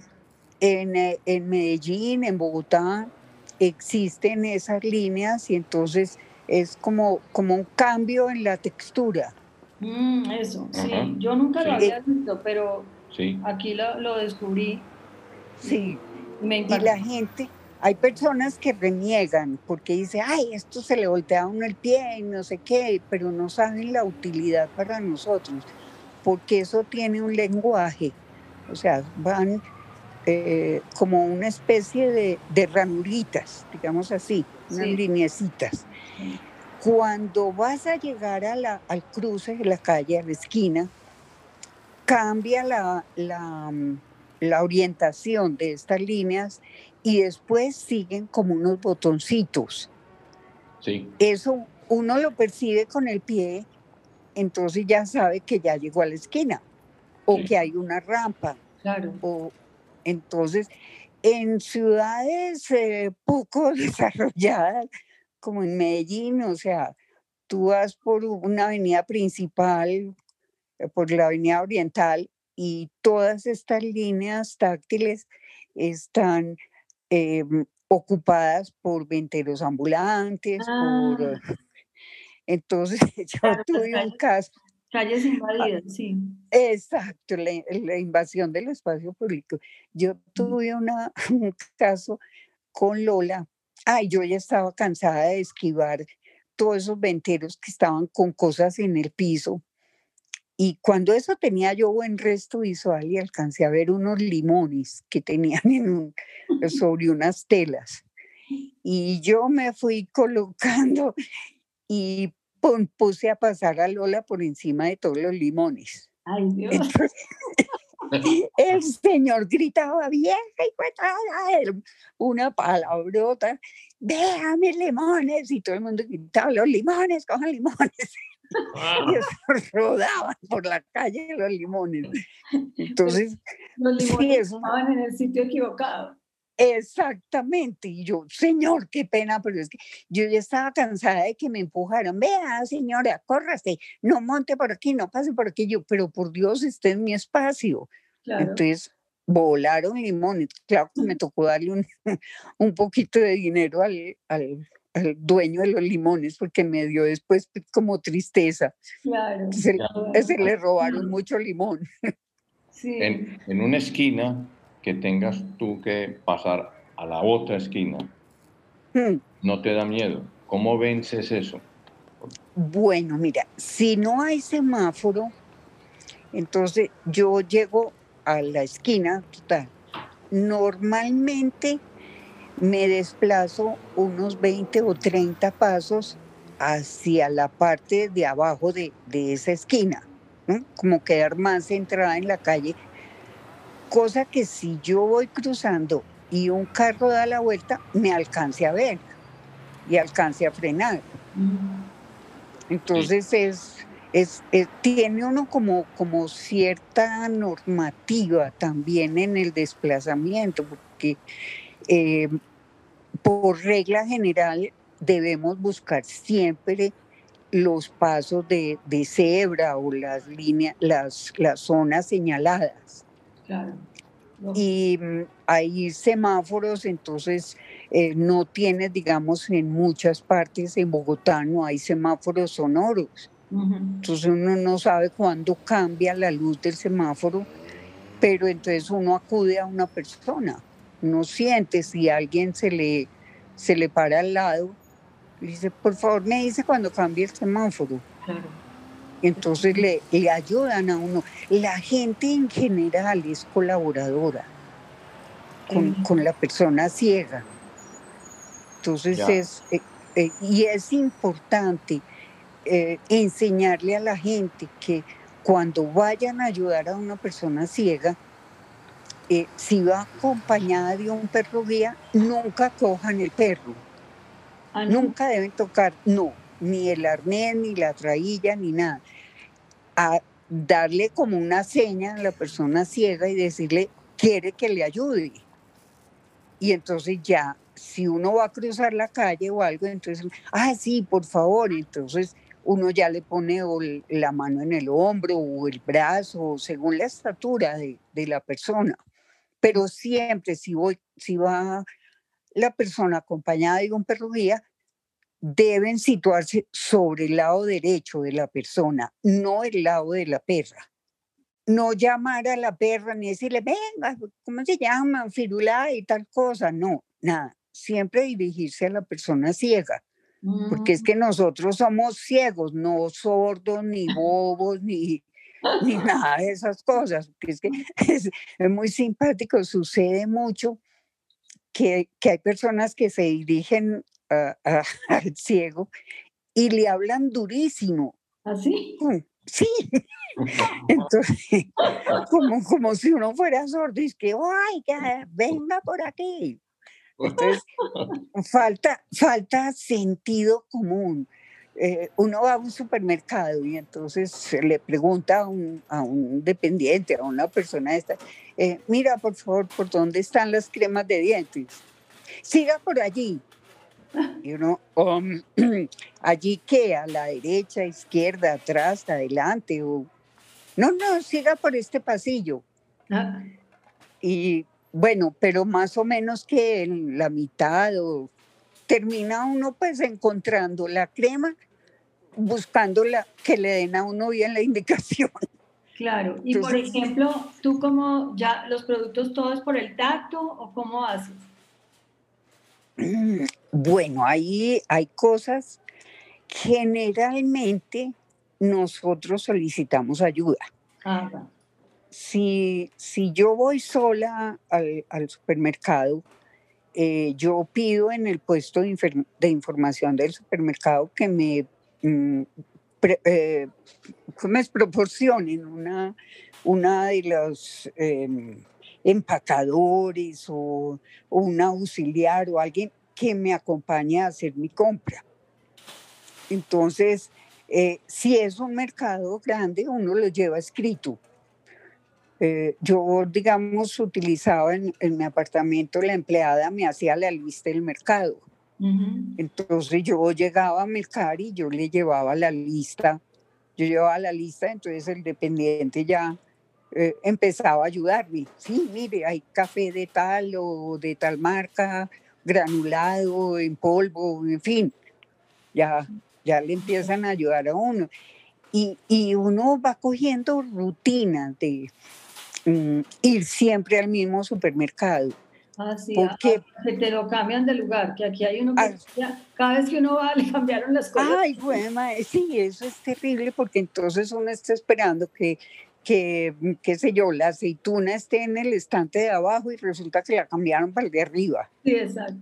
Speaker 2: en, Medellín, en Bogotá, existen esas líneas y entonces es como, como un cambio en la textura.
Speaker 1: Mm, eso, sí. Yo nunca lo había visto, pero
Speaker 3: Sí.
Speaker 1: Aquí lo, lo descubrí.
Speaker 2: Sí. Me y la gente, hay personas que reniegan porque dice, ay, esto se le voltea a uno el pie y no sé qué, pero no saben la utilidad para nosotros, porque eso tiene un lenguaje, o sea, van eh, como una especie de, de, ranuritas, digamos así, unas lineecitas. Cuando vas a llegar a la, al cruce de la calle, a la esquina, cambia la, la, la orientación de estas líneas y después siguen como unos botoncitos.
Speaker 3: Sí.
Speaker 2: Eso uno lo percibe con el pie, entonces ya sabe que ya llegó a la esquina o que hay una rampa.
Speaker 1: Claro.
Speaker 2: O, entonces, en ciudades eh, poco desarrolladas, como en Medellín, o sea, tú vas por una avenida principal, eh, por la avenida oriental, y todas estas líneas táctiles están em, ocupadas por venteros ambulantes, por...
Speaker 1: Ah.
Speaker 2: Entonces, yo tuve un caso
Speaker 1: Calles ah, invadidas, sí.
Speaker 2: Exacto, la, invasión del espacio público. Yo tuve una, un caso con Lola. Ay, yo ya estaba cansada de esquivar todos esos venteros que estaban con cosas en el piso. Y cuando eso tenía yo buen resto visual y alcancé a ver unos limones que tenían en sobre unas telas. Y yo me fui colocando y puse a pasar a Lola por encima de todos los limones.
Speaker 1: Ay, Dios.
Speaker 2: el señor gritaba, vieja y una palabrota, déjame limones, y todo el mundo gritaba, los limones, cojan limones. Y eso rodaban por la calle los limones. Entonces,
Speaker 1: los limones estaban en el sitio equivocado.
Speaker 2: Exactamente. Y yo, señor, qué pena, pero es que yo ya estaba cansada de que me empujaran. Vea, señora, córrase, no monte por aquí, no pase por aquí. Yo, pero por Dios, esté en mi espacio. Entonces, volaron limones. Claro que me tocó darle un, un poquito de dinero al, al, al, dueño de los limones porque me dio después como tristeza.
Speaker 1: Claro.
Speaker 2: Se, se le robaron mucho limón.
Speaker 1: Sí.
Speaker 3: En, en una esquina que tengas tú que pasar a la otra esquina, hmm. ¿no te da miedo? ¿Cómo vences eso?
Speaker 2: Bueno, mira, si no hay semáforo, entonces yo llego a la esquina total. Normalmente me desplazo unos 20 o 30 pasos hacia la parte de abajo de, de esa esquina, como quedar más centrada en la calle cosa que si yo voy cruzando y un carro da la vuelta, me alcance a ver y alcance a frenar. Entonces es, es, tiene uno como, como cierta normativa también en el desplazamiento, porque eh, por regla general debemos buscar siempre los pasos de, de cebra o las líneas, las, las zonas señaladas. Y mm, hay semáforos, entonces eh, no tienes, digamos, en muchas partes en Bogotá no hay semáforos sonoros. Entonces uno no sabe cuándo cambia la luz del semáforo, pero entonces uno acude a una persona. No siente si alguien se le, se le para al lado y dice, por favor, me dice cuando cambie el semáforo.
Speaker 1: Claro.
Speaker 2: Entonces le, le ayudan a uno. La gente en general es colaboradora con, la persona ciega. Entonces es, eh, eh, y es importante eh, enseñarle a la gente que cuando vayan a ayudar a una persona ciega, si va acompañada de un perro guía, nunca cojan el perro. Ah, nunca deben tocar, no, ni el arnés, ni la trailla, ni nada. A darle como una seña a la persona ciega y decirle, quiere que le ayude. Y entonces ya, si uno va a cruzar la calle o algo, entonces, ah, sí, por favor, entonces uno ya le pone la mano en el hombro o el brazo, según la estatura de, la persona. Pero siempre, si, voy, si va la persona acompañada de un perro guía, deben situarse sobre el lado derecho de la persona, no el lado de la perra. no llamar a la perra ni decirle, venga, ¿cómo se llama? Firula y tal cosa. No, nada. Siempre dirigirse a la persona ciega. Porque es mm. que nosotros somos ciegos, no sordos, ni bobos, ni, ni nada de esas cosas. es que es, muy simpático, sucede mucho que, que, hay personas que se dirigen al ciego y le hablan durísimo.
Speaker 1: ¿Así?
Speaker 2: ¿Ah, sí. Entonces, como, como si uno fuera sordo es que, ¡ay, venga por aquí! Entonces, falta, falta sentido común. Eh, uno va a un supermercado y entonces le pregunta a un, a un dependiente, a una persona esta, eh, mira por favor, ¿por dónde están las cremas de dientes? Siga por allí. Y uno, um, allí que a la derecha, izquierda, atrás, adelante, o no, no, siga por este pasillo. Ah. Y bueno, pero más o menos que en la mitad o termina uno pues encontrando la crema, buscando la, que le den a uno bien la indicación.
Speaker 1: Claro, y por ejemplo, tú como ya los productos todos por el tacto o cómo haces?
Speaker 2: Bueno, ahí hay cosas, generalmente nosotros solicitamos ayuda. Si, si yo voy sola al, supermercado, eh, yo pido en el puesto de, información del supermercado que me, mm, eh, me proporcionen una, una de los em, empacadores o, un auxiliar o alguien que me acompañe a hacer mi compra. Entonces, eh, si es un mercado grande, uno lo lleva escrito eh, yo, digamos, utilizaba en, mi apartamento, la empleada me hacía la lista del mercado. Entonces yo llegaba a mercar y yo le llevaba la lista. Yo llevaba la lista, entonces el dependiente ya eh, empezaba a ayudarme. Sí, mire, hay café de tal o de tal marca, granulado, en polvo, en fin. Ya, ya le empiezan a ayudar a uno. Y, y uno va cogiendo rutinas de, Mm, ir siempre al mismo supermercado.
Speaker 1: Ah, sí, porque que te lo cambian de lugar, que aquí hay uno que ah, cada vez que uno va le cambiaron las cosas.
Speaker 2: Ay, bueno, sí, eso es terrible porque entonces uno está esperando que, que, qué sé yo, la aceituna esté en el estante de abajo y resulta que la cambiaron para el de arriba.
Speaker 1: Sí, exacto.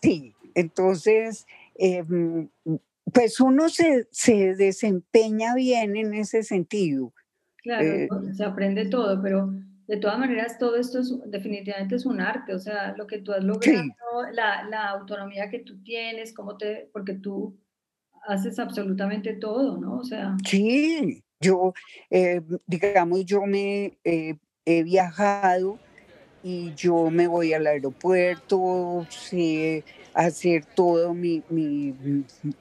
Speaker 2: Sí, entonces, em, pues uno se, se desempeña bien en ese sentido
Speaker 1: Claro, eh, se aprende todo, pero de todas maneras todo esto es, definitivamente es un arte, o sea, lo que tú has logrado, la, la, autonomía que tú tienes, cómo te, porque tú haces absolutamente todo, ¿no? O sea.
Speaker 2: Sí, yo, eh, digamos, yo me he viajado y yo me voy al aeropuerto, sé hacer todo mi,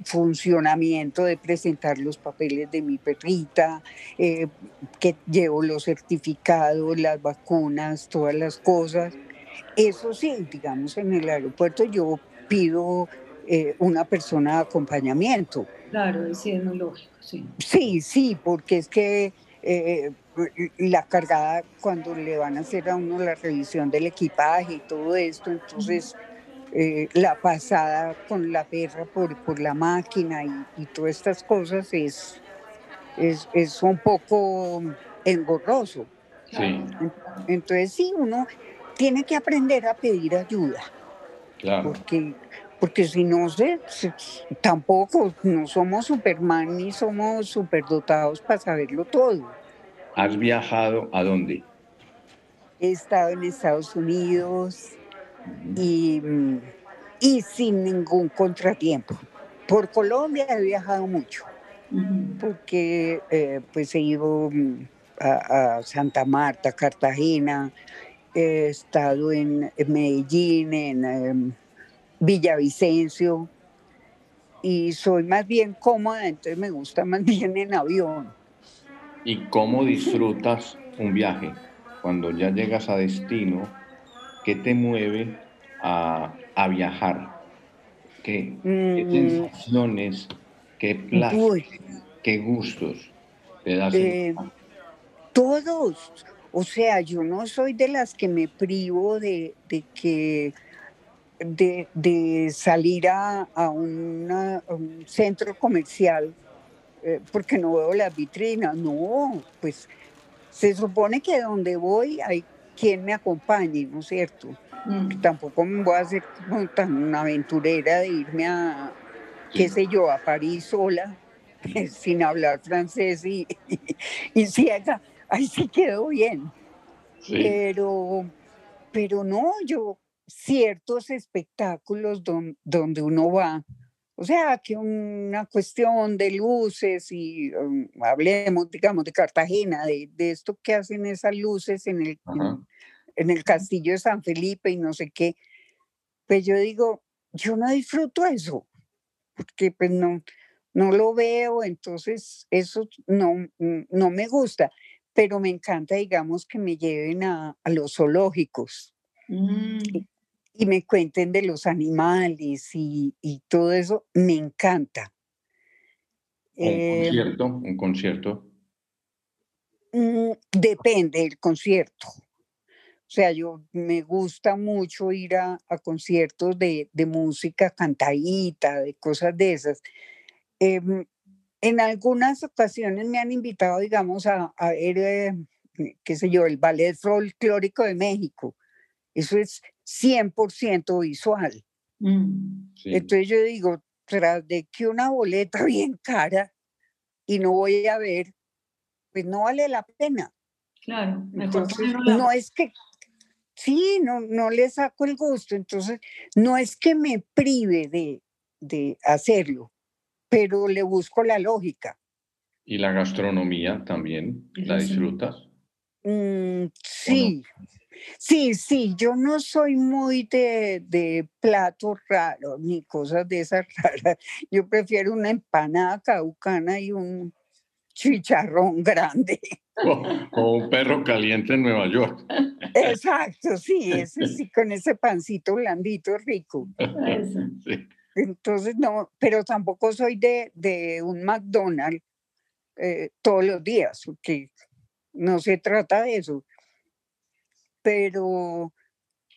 Speaker 2: funcionamiento de presentar los papeles de mi perrita, eh, que llevo los certificados, las vacunas, todas las cosas. Eso sí, digamos, en el aeropuerto yo pido eh, una persona de acompañamiento.
Speaker 1: Claro, sí, es muy lógico, sí.
Speaker 2: Sí, sí, porque es que eh, la cargada cuando le van a hacer a uno la revisión del equipaje y todo esto, entonces eh, la pasada con la perra por, por la máquina y, todas estas cosas es, es, es un poco engorroso. Entonces sí, uno tiene que aprender a pedir ayuda. Porque, porque si no, se, tampoco no somos Superman ni somos superdotados para saberlo todo.
Speaker 3: ¿Has viajado a dónde?
Speaker 2: He estado en Estados Unidos y, y sin ningún contratiempo. Por Colombia he viajado mucho, porque eh, pues he ido mm, a, Santa Marta, Cartagena, he estado en, Medellín, en em, Villavicencio, y soy más bien cómoda, entonces me gusta más bien en avión.
Speaker 3: ¿Y cómo disfrutas un viaje? Cuando ya llegas a destino, ¿qué te mueve a, viajar? ¿Qué, mm. sensaciones, qué placeres, qué gustos te das?
Speaker 2: Eh, Todos. O sea, yo no soy de las que me privo de, de que de, de, salir a, a, un centro comercial eh, porque no veo las vitrinas. No, pues se supone que donde voy hay quien me acompañe, ¿no es cierto? Mm. Tampoco me voy a hacer tan aventurera de irme a, qué sé yo, a París sola, sin hablar francés y, y, ciega. Ahí sí quedó bien. Pero, pero no, yo, ciertos espectáculos donde uno va, o sea, que una cuestión de luces y um, hablemos, digamos, de Cartagena, de, de, esto que hacen esas luces en el, en, el castillo de San Felipe y no sé qué, pues yo digo, yo no disfruto eso, porque pues no, no lo veo, entonces eso no, no me gusta, pero me encanta, digamos, que me lleven a, a los zoológicos. Mm y me cuenten de los animales y, todo eso, me encanta.
Speaker 3: ¿Un eh, concierto? ¿Un concierto?
Speaker 2: Mm, depende del concierto. O sea, yo me gusta mucho ir a, conciertos de, música cantadita, de cosas de esas. Em, en algunas ocasiones me han invitado, digamos, a, ver, eh, qué sé yo, el Ballet Folclórico de México. Eso es 100% visual. Mm. Entonces yo digo, tras de que una boleta bien cara y no voy a ver, pues no vale la pena.
Speaker 1: Claro,
Speaker 2: entonces no es que, sí, no, no le saco el gusto, entonces no es que me prive de, de hacerlo, pero le busco la lógica.
Speaker 3: ¿Y la gastronomía también? ¿La disfrutas?
Speaker 2: Mm, sí, Sí, sí, yo no soy muy de, de platos raros ni cosas de esas raras. Yo prefiero una empanada caucana y un chicharrón grande.
Speaker 3: O, un perro caliente en Nueva York.
Speaker 2: Exacto, sí, ese sí, con ese pancito blandito rico. Entonces, no, pero tampoco soy de, de un McDonald's eh, todos los días, porque no se trata de eso pero,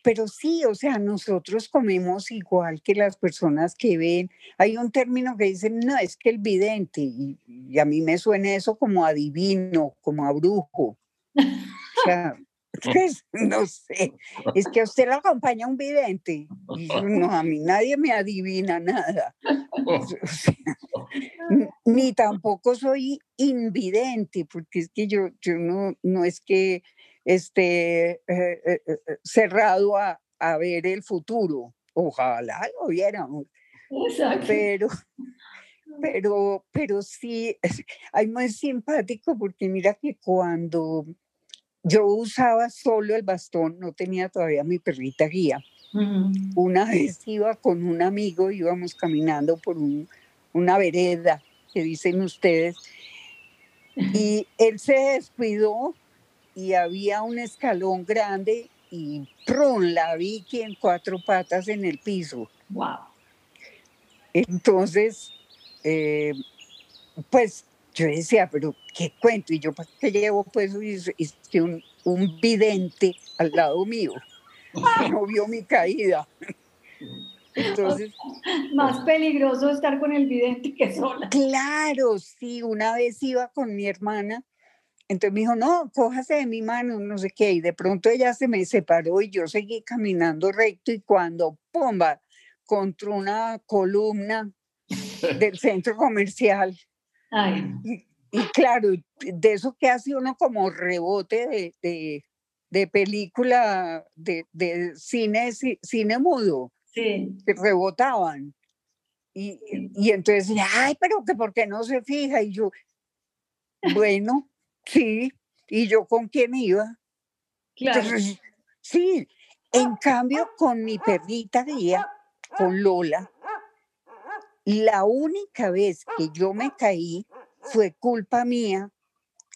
Speaker 2: pero sí, o sea, nosotros comemos igual que las personas que ven. Hay un término que dicen, no, es que el vidente, y, a mí me suena eso como adivino, como a brujo. O sea, pues, no sé, es que a usted lo acompaña un vidente. Y no, a mí nadie me adivina nada. ni tampoco soy invidente, porque es que yo, yo no, no es que este, eh, eh, eh, cerrado a, a, ver el futuro. Ojalá lo viéramos. Pero, pero, pero sí, hay muy simpático porque mira que cuando yo usaba solo el bastón, no tenía todavía mi perrita guía. Una vez iba con un amigo, íbamos caminando por un, una vereda que dicen ustedes, y él se descuidó y había un escalón grande y ¡prum! la vi que en cuatro patas en el piso.
Speaker 1: ¡Wow!
Speaker 2: Entonces, eh, pues yo decía, pero ¿qué cuento? Y yo, ¿para qué llevo pues un, un vidente al lado mío? no vio mi caída.
Speaker 1: Entonces, más peligroso estar con el vidente que sola.
Speaker 2: Claro, sí, una vez iba con mi hermana entonces me dijo, no, cójase de mi mano, no sé qué. Y de pronto ella se me separó y yo seguí caminando recto y cuando, ¡pumba! contra una columna del centro comercial. Y, claro, de eso que hace uno como rebote de, de, de película de, de, cine, cine mudo.
Speaker 1: Sí.
Speaker 2: Que rebotaban. Y, y entonces, ay, pero que por qué no se fija. Y yo, bueno, Sí, ¿y yo con quién iba?
Speaker 1: Claro.
Speaker 2: sí, en cambio con mi perrita guía, con Lola, la única vez que yo me caí fue culpa mía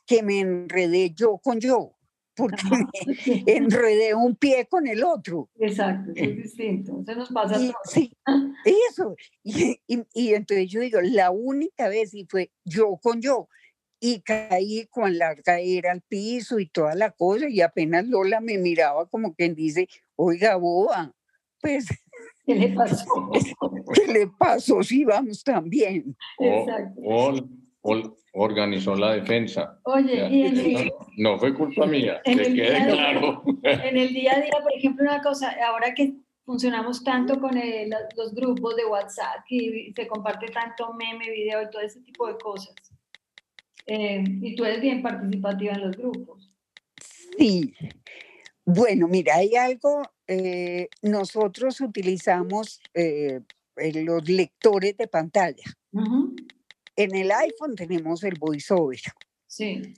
Speaker 2: que me enredé yo con yo, porque me enredé un pie con el otro.
Speaker 1: Exacto, es distinto, eso nos pasa a
Speaker 2: Sí, eso. Y, y, y entonces yo digo, la única vez y fue yo con yo y caí con la era al piso y toda la cosa y apenas Lola me miraba como quien dice, oiga, boba, pues...
Speaker 1: ¿Qué le pasó?
Speaker 2: ¿Qué le pasó si vamos también?
Speaker 3: Exacto. organizó la defensa.
Speaker 1: Oye, y en
Speaker 3: no, fue culpa mía, que quede claro.
Speaker 1: En el día a día, por ejemplo, una cosa, ahora que funcionamos tanto con los grupos de WhatsApp y se comparte tanto meme, video y todo ese tipo de cosas. Eh, y tú eres bien participativa en los grupos.
Speaker 2: Sí. Bueno, mira, hay algo, eh, nosotros utilizamos eh, los lectores de pantalla. En el iPhone tenemos el VoiceOver.
Speaker 1: Sí.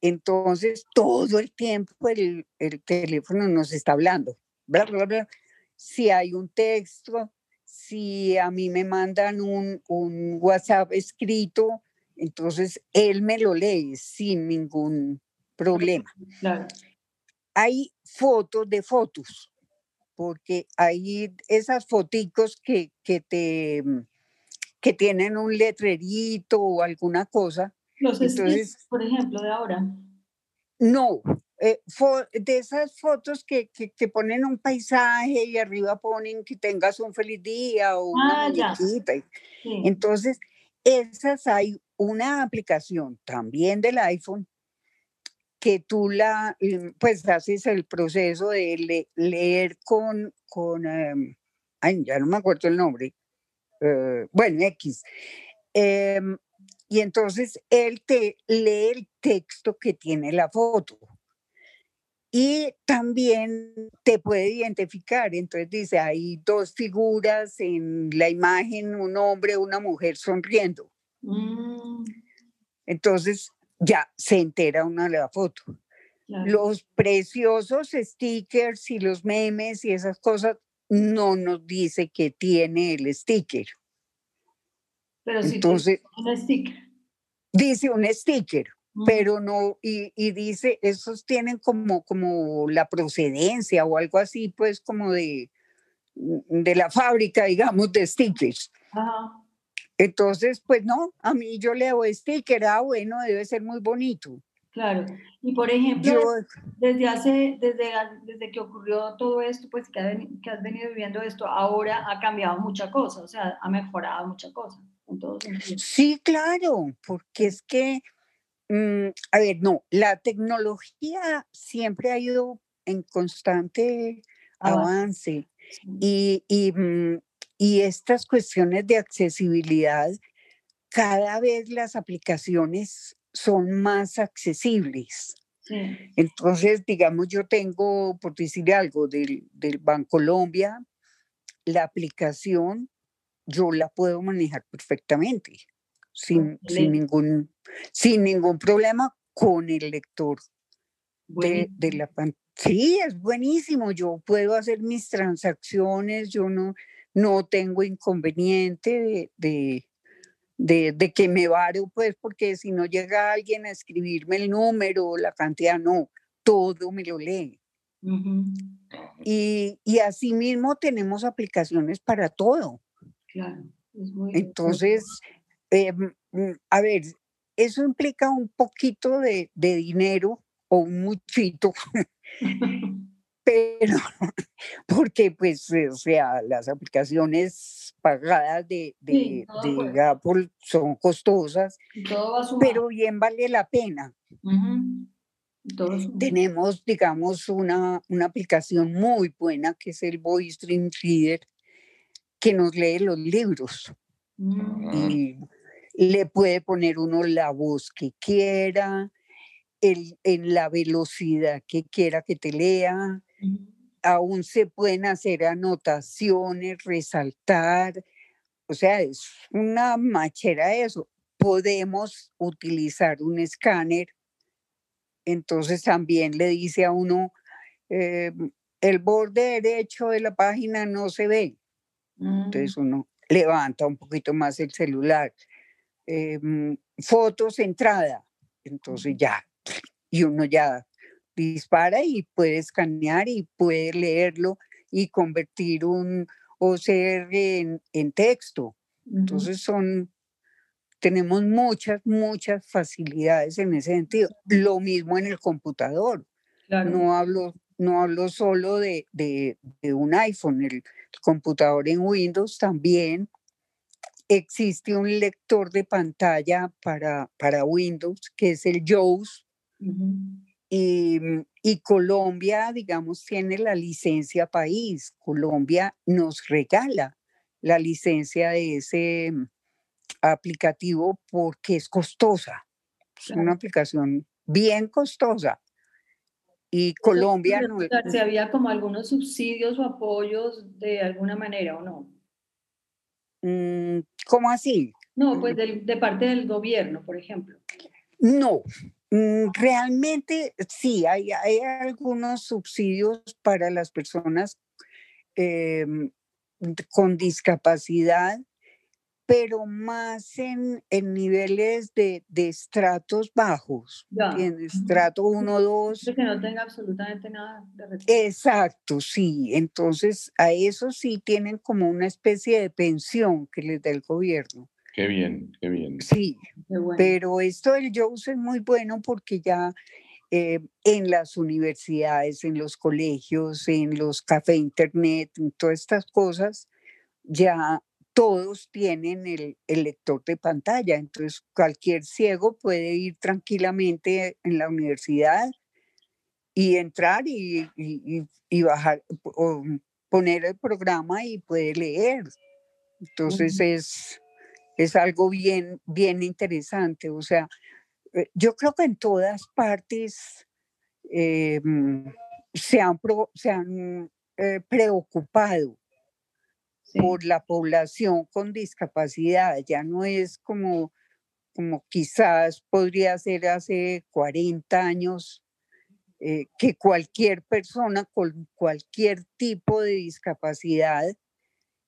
Speaker 2: Entonces, todo el tiempo el, el teléfono nos está hablando. Bla, bla, bla. Si hay un texto, si a mí me mandan un, un WhatsApp escrito, entonces, él me lo lee sin ningún problema. Hay fotos de fotos, porque hay esas foticos que, que, te, que tienen un letrerito o alguna cosa.
Speaker 1: Los entonces, por ejemplo, de ahora.
Speaker 2: No, eh, de esas fotos que, que, ponen un paisaje y arriba ponen que tengas un feliz día o una ah, Entonces, esas hay una aplicación también del iPhone que tú la, mm, pues haces el proceso de leer con, con em, ay, ya no me acuerdo el nombre, eh, bueno, X. Em, y entonces él te lee el texto que tiene la foto. Y también te puede identificar. Entonces dice, hay dos figuras en la imagen, un hombre, una mujer sonriendo. Mm. Entonces ya se entera una de la foto. Los preciosos stickers y los memes y esas cosas no nos dice que tiene el sticker.
Speaker 1: Pero si Entonces, un sticker.
Speaker 2: Dice un sticker, pero no, y, y, dice, esos tienen como, como la procedencia o algo así, pues como de, de la fábrica, digamos, de stickers. Ajá. Entonces, pues no, a mí yo leo este que era bueno, debe ser muy bonito.
Speaker 1: Claro. Y por ejemplo, desde hace, desde, desde que ocurrió todo esto, pues que, has venido viviendo esto, ahora ha cambiado mucha cosa, o sea, ha mejorado mucha cosa.
Speaker 2: sí, claro, porque es que, mm, a ver, no, la tecnología siempre ha ido en constante avance. Y, y, mm, y estas cuestiones de accesibilidad, cada vez las aplicaciones son más accesibles. Entonces, digamos, yo tengo, por decir algo, del, del Colombia, la aplicación yo la puedo manejar perfectamente, sin, sin, ningún, sin ningún problema con el lector de, de, la pantalla. Sí, es buenísimo, yo puedo hacer mis transacciones, yo no, no tengo inconveniente de, de, que me varo, pues, porque si no llega alguien a escribirme el número, la cantidad, no, todo me lo lee. y, y asimismo tenemos aplicaciones para todo.
Speaker 1: Claro,
Speaker 2: Entonces, eh, a ver, eso implica un poquito de, de dinero o un muchito pero porque pues, o sea, las aplicaciones pagadas de, de, Apple son costosas, pero bien vale la pena. Tenemos, digamos, una, una aplicación muy buena que es el Voice Dream Reader, que nos lee los libros. Mm. Y le puede poner uno la voz que quiera, el, en la velocidad que quiera que te lea aún se pueden hacer anotaciones, resaltar, o sea, es una machera eso. Podemos utilizar un escáner, entonces también le dice a uno, eh, el borde derecho de la página no se ve. Entonces mm. uno levanta un poquito más el celular. Eh, fotos entrada, entonces ya, y uno ya dispara y puede escanear y puede leerlo y convertir un OCR en, en texto. Entonces son, tenemos muchas, muchas facilidades en ese sentido. Lo mismo en el computador. No, hablo, no hablo solo de, de, un iPhone, el, computador en Windows también. Existe un lector de pantalla para, para Windows que es el JAWS. Y, y Colombia, digamos, tiene la licencia país. Colombia nos regala la licencia de ese aplicativo porque es costosa. Es una aplicación bien costosa. Y Colombia no.
Speaker 1: Si había como algunos subsidios o apoyos de alguna manera o no.
Speaker 2: Mm, ¿Cómo así?
Speaker 1: No, pues mm. de, parte del gobierno, por ejemplo.
Speaker 2: No, mm, realmente sí, hay, hay algunos subsidios para las personas em, con discapacidad pero más en, en niveles de, de, estratos bajos, en estrato 1, 2.
Speaker 1: Que no tenga absolutamente nada de
Speaker 2: Exacto, sí. Entonces, a eso sí tienen como una especie de pensión que les da el gobierno.
Speaker 3: Qué bien, qué bien.
Speaker 2: Sí, pero esto del JOS es muy bueno porque ya eh, en las universidades, en los colegios, en los cafés internet, en todas estas cosas, ya todos tienen el, lector de pantalla, entonces cualquier ciego puede ir tranquilamente en la universidad y entrar y, bajar o poner el programa y puede leer. Entonces es, es algo bien, bien interesante. O sea, eh, yo creo que en todas partes eh, se han, se han eh, preocupado por la población con discapacidad. Ya no es como, como quizás podría ser hace 40 años, eh, que cualquier persona con cualquier tipo de discapacidad,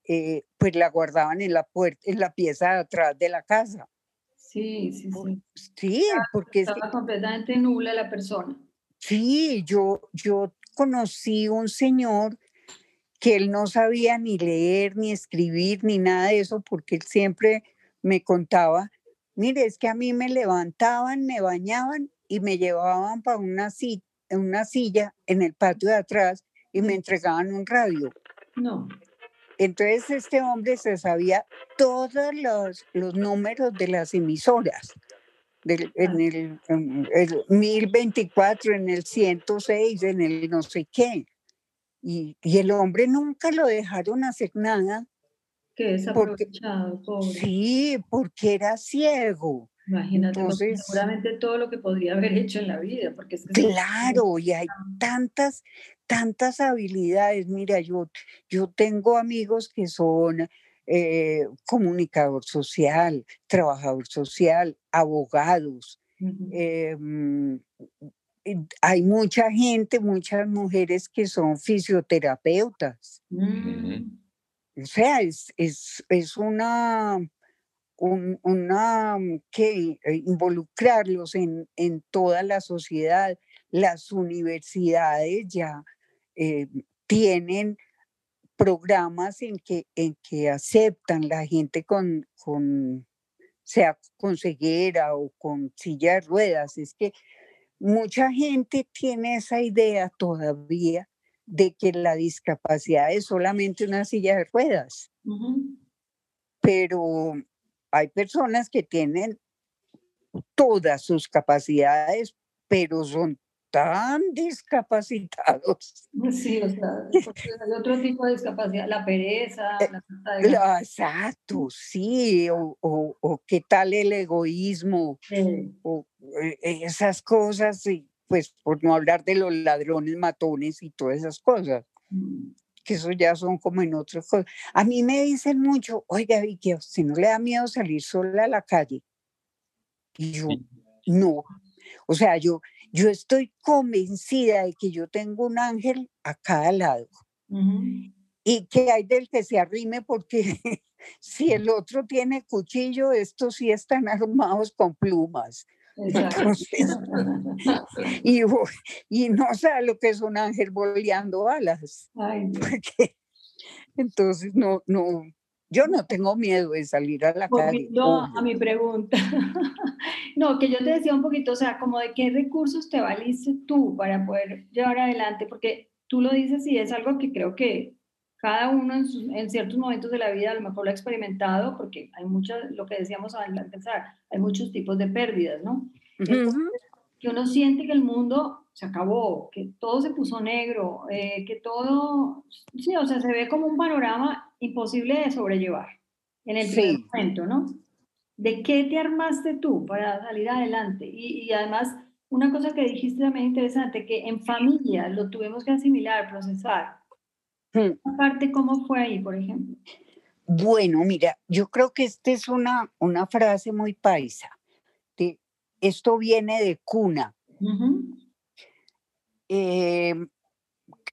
Speaker 2: eh, pues la guardaban en la puerta, en la pieza de atrás de la casa.
Speaker 1: Sí, sí, sí.
Speaker 2: Sí, porque
Speaker 1: estaba completamente nula la persona.
Speaker 2: Sí, yo, yo conocí un señor que él no sabía ni leer, ni escribir, ni nada de eso, porque él siempre me contaba, mire, es que a mí me levantaban, me bañaban y me llevaban para una, una silla en el patio de atrás y me entregaban un radio.
Speaker 1: No.
Speaker 2: Entonces este hombre se sabía todos los, los números de las emisoras. Del, en, el, en el 1024, en el 106, en el no sé qué. Y, el hombre nunca lo dejaron hacer nada.
Speaker 1: Que es aprovechado, pobre.
Speaker 2: Sí, porque era ciego.
Speaker 1: Imagínate, seguramente todo lo que podría haber hecho en la vida, porque
Speaker 2: claro, y hay tantas, tantas habilidades. Mira, yo, yo tengo amigos que son eh, comunicador social, trabajador social, abogados, hay mucha gente, muchas mujeres que son fisioterapeutas. Mm. O sea, es, es, es una, una que eh, involucrarlos en, en, toda la sociedad. Las universidades ya eh, tienen programas en que, en que aceptan la gente con, con, sea con ceguera o con silla de ruedas. Es que Mucha gente tiene esa idea todavía de que la discapacidad es solamente una silla de ruedas, pero hay personas que tienen todas sus capacidades, pero son tan discapacitados.
Speaker 1: Sí, o sea, hay otro tipo de discapacidad, la pereza, eh, la
Speaker 2: Exacto, sí, o, o, qué tal el egoísmo, o eh, esas cosas, y pues por no hablar de los ladrones, matones y todas esas cosas. Mm. que eso ya son como en otras cosas. A mí me dicen mucho, oiga, Vicky, si no le da miedo salir sola a la calle. Y yo, no. O sea, yo, yo estoy convencida de que yo tengo un ángel a cada lado. Y que hay del que se arrime porque si el otro tiene cuchillo, estos sí están armados con plumas. y, y, no sabe lo que es un ángel boleando alas. entonces no, no, yo no tengo miedo de salir a la calle.
Speaker 1: a mi pregunta. no, que yo te decía un poquito, o sea, como de qué recursos te valiste tú para poder llevar adelante, porque tú lo dices y es algo que creo que cada uno en, ciertos momentos de la vida a lo mejor lo ha experimentado, porque hay muchas, lo que decíamos al empezar, hay muchos tipos de pérdidas, ¿no? que uno siente que el mundo se acabó, que todo se puso negro, eh, que todo, sí, o sea, se ve como un panorama imposible de sobrellevar en el primer momento, ¿no? ¿De qué te armaste tú para salir adelante? Y, y además, una cosa que dijiste también interesante, que en familia lo tuvimos que asimilar, procesar. Hmm. Aparte, ¿cómo fue ahí, por ejemplo?
Speaker 2: Bueno, mira, yo creo que esta es una, una frase muy paisa. De, esto viene de cuna. Em,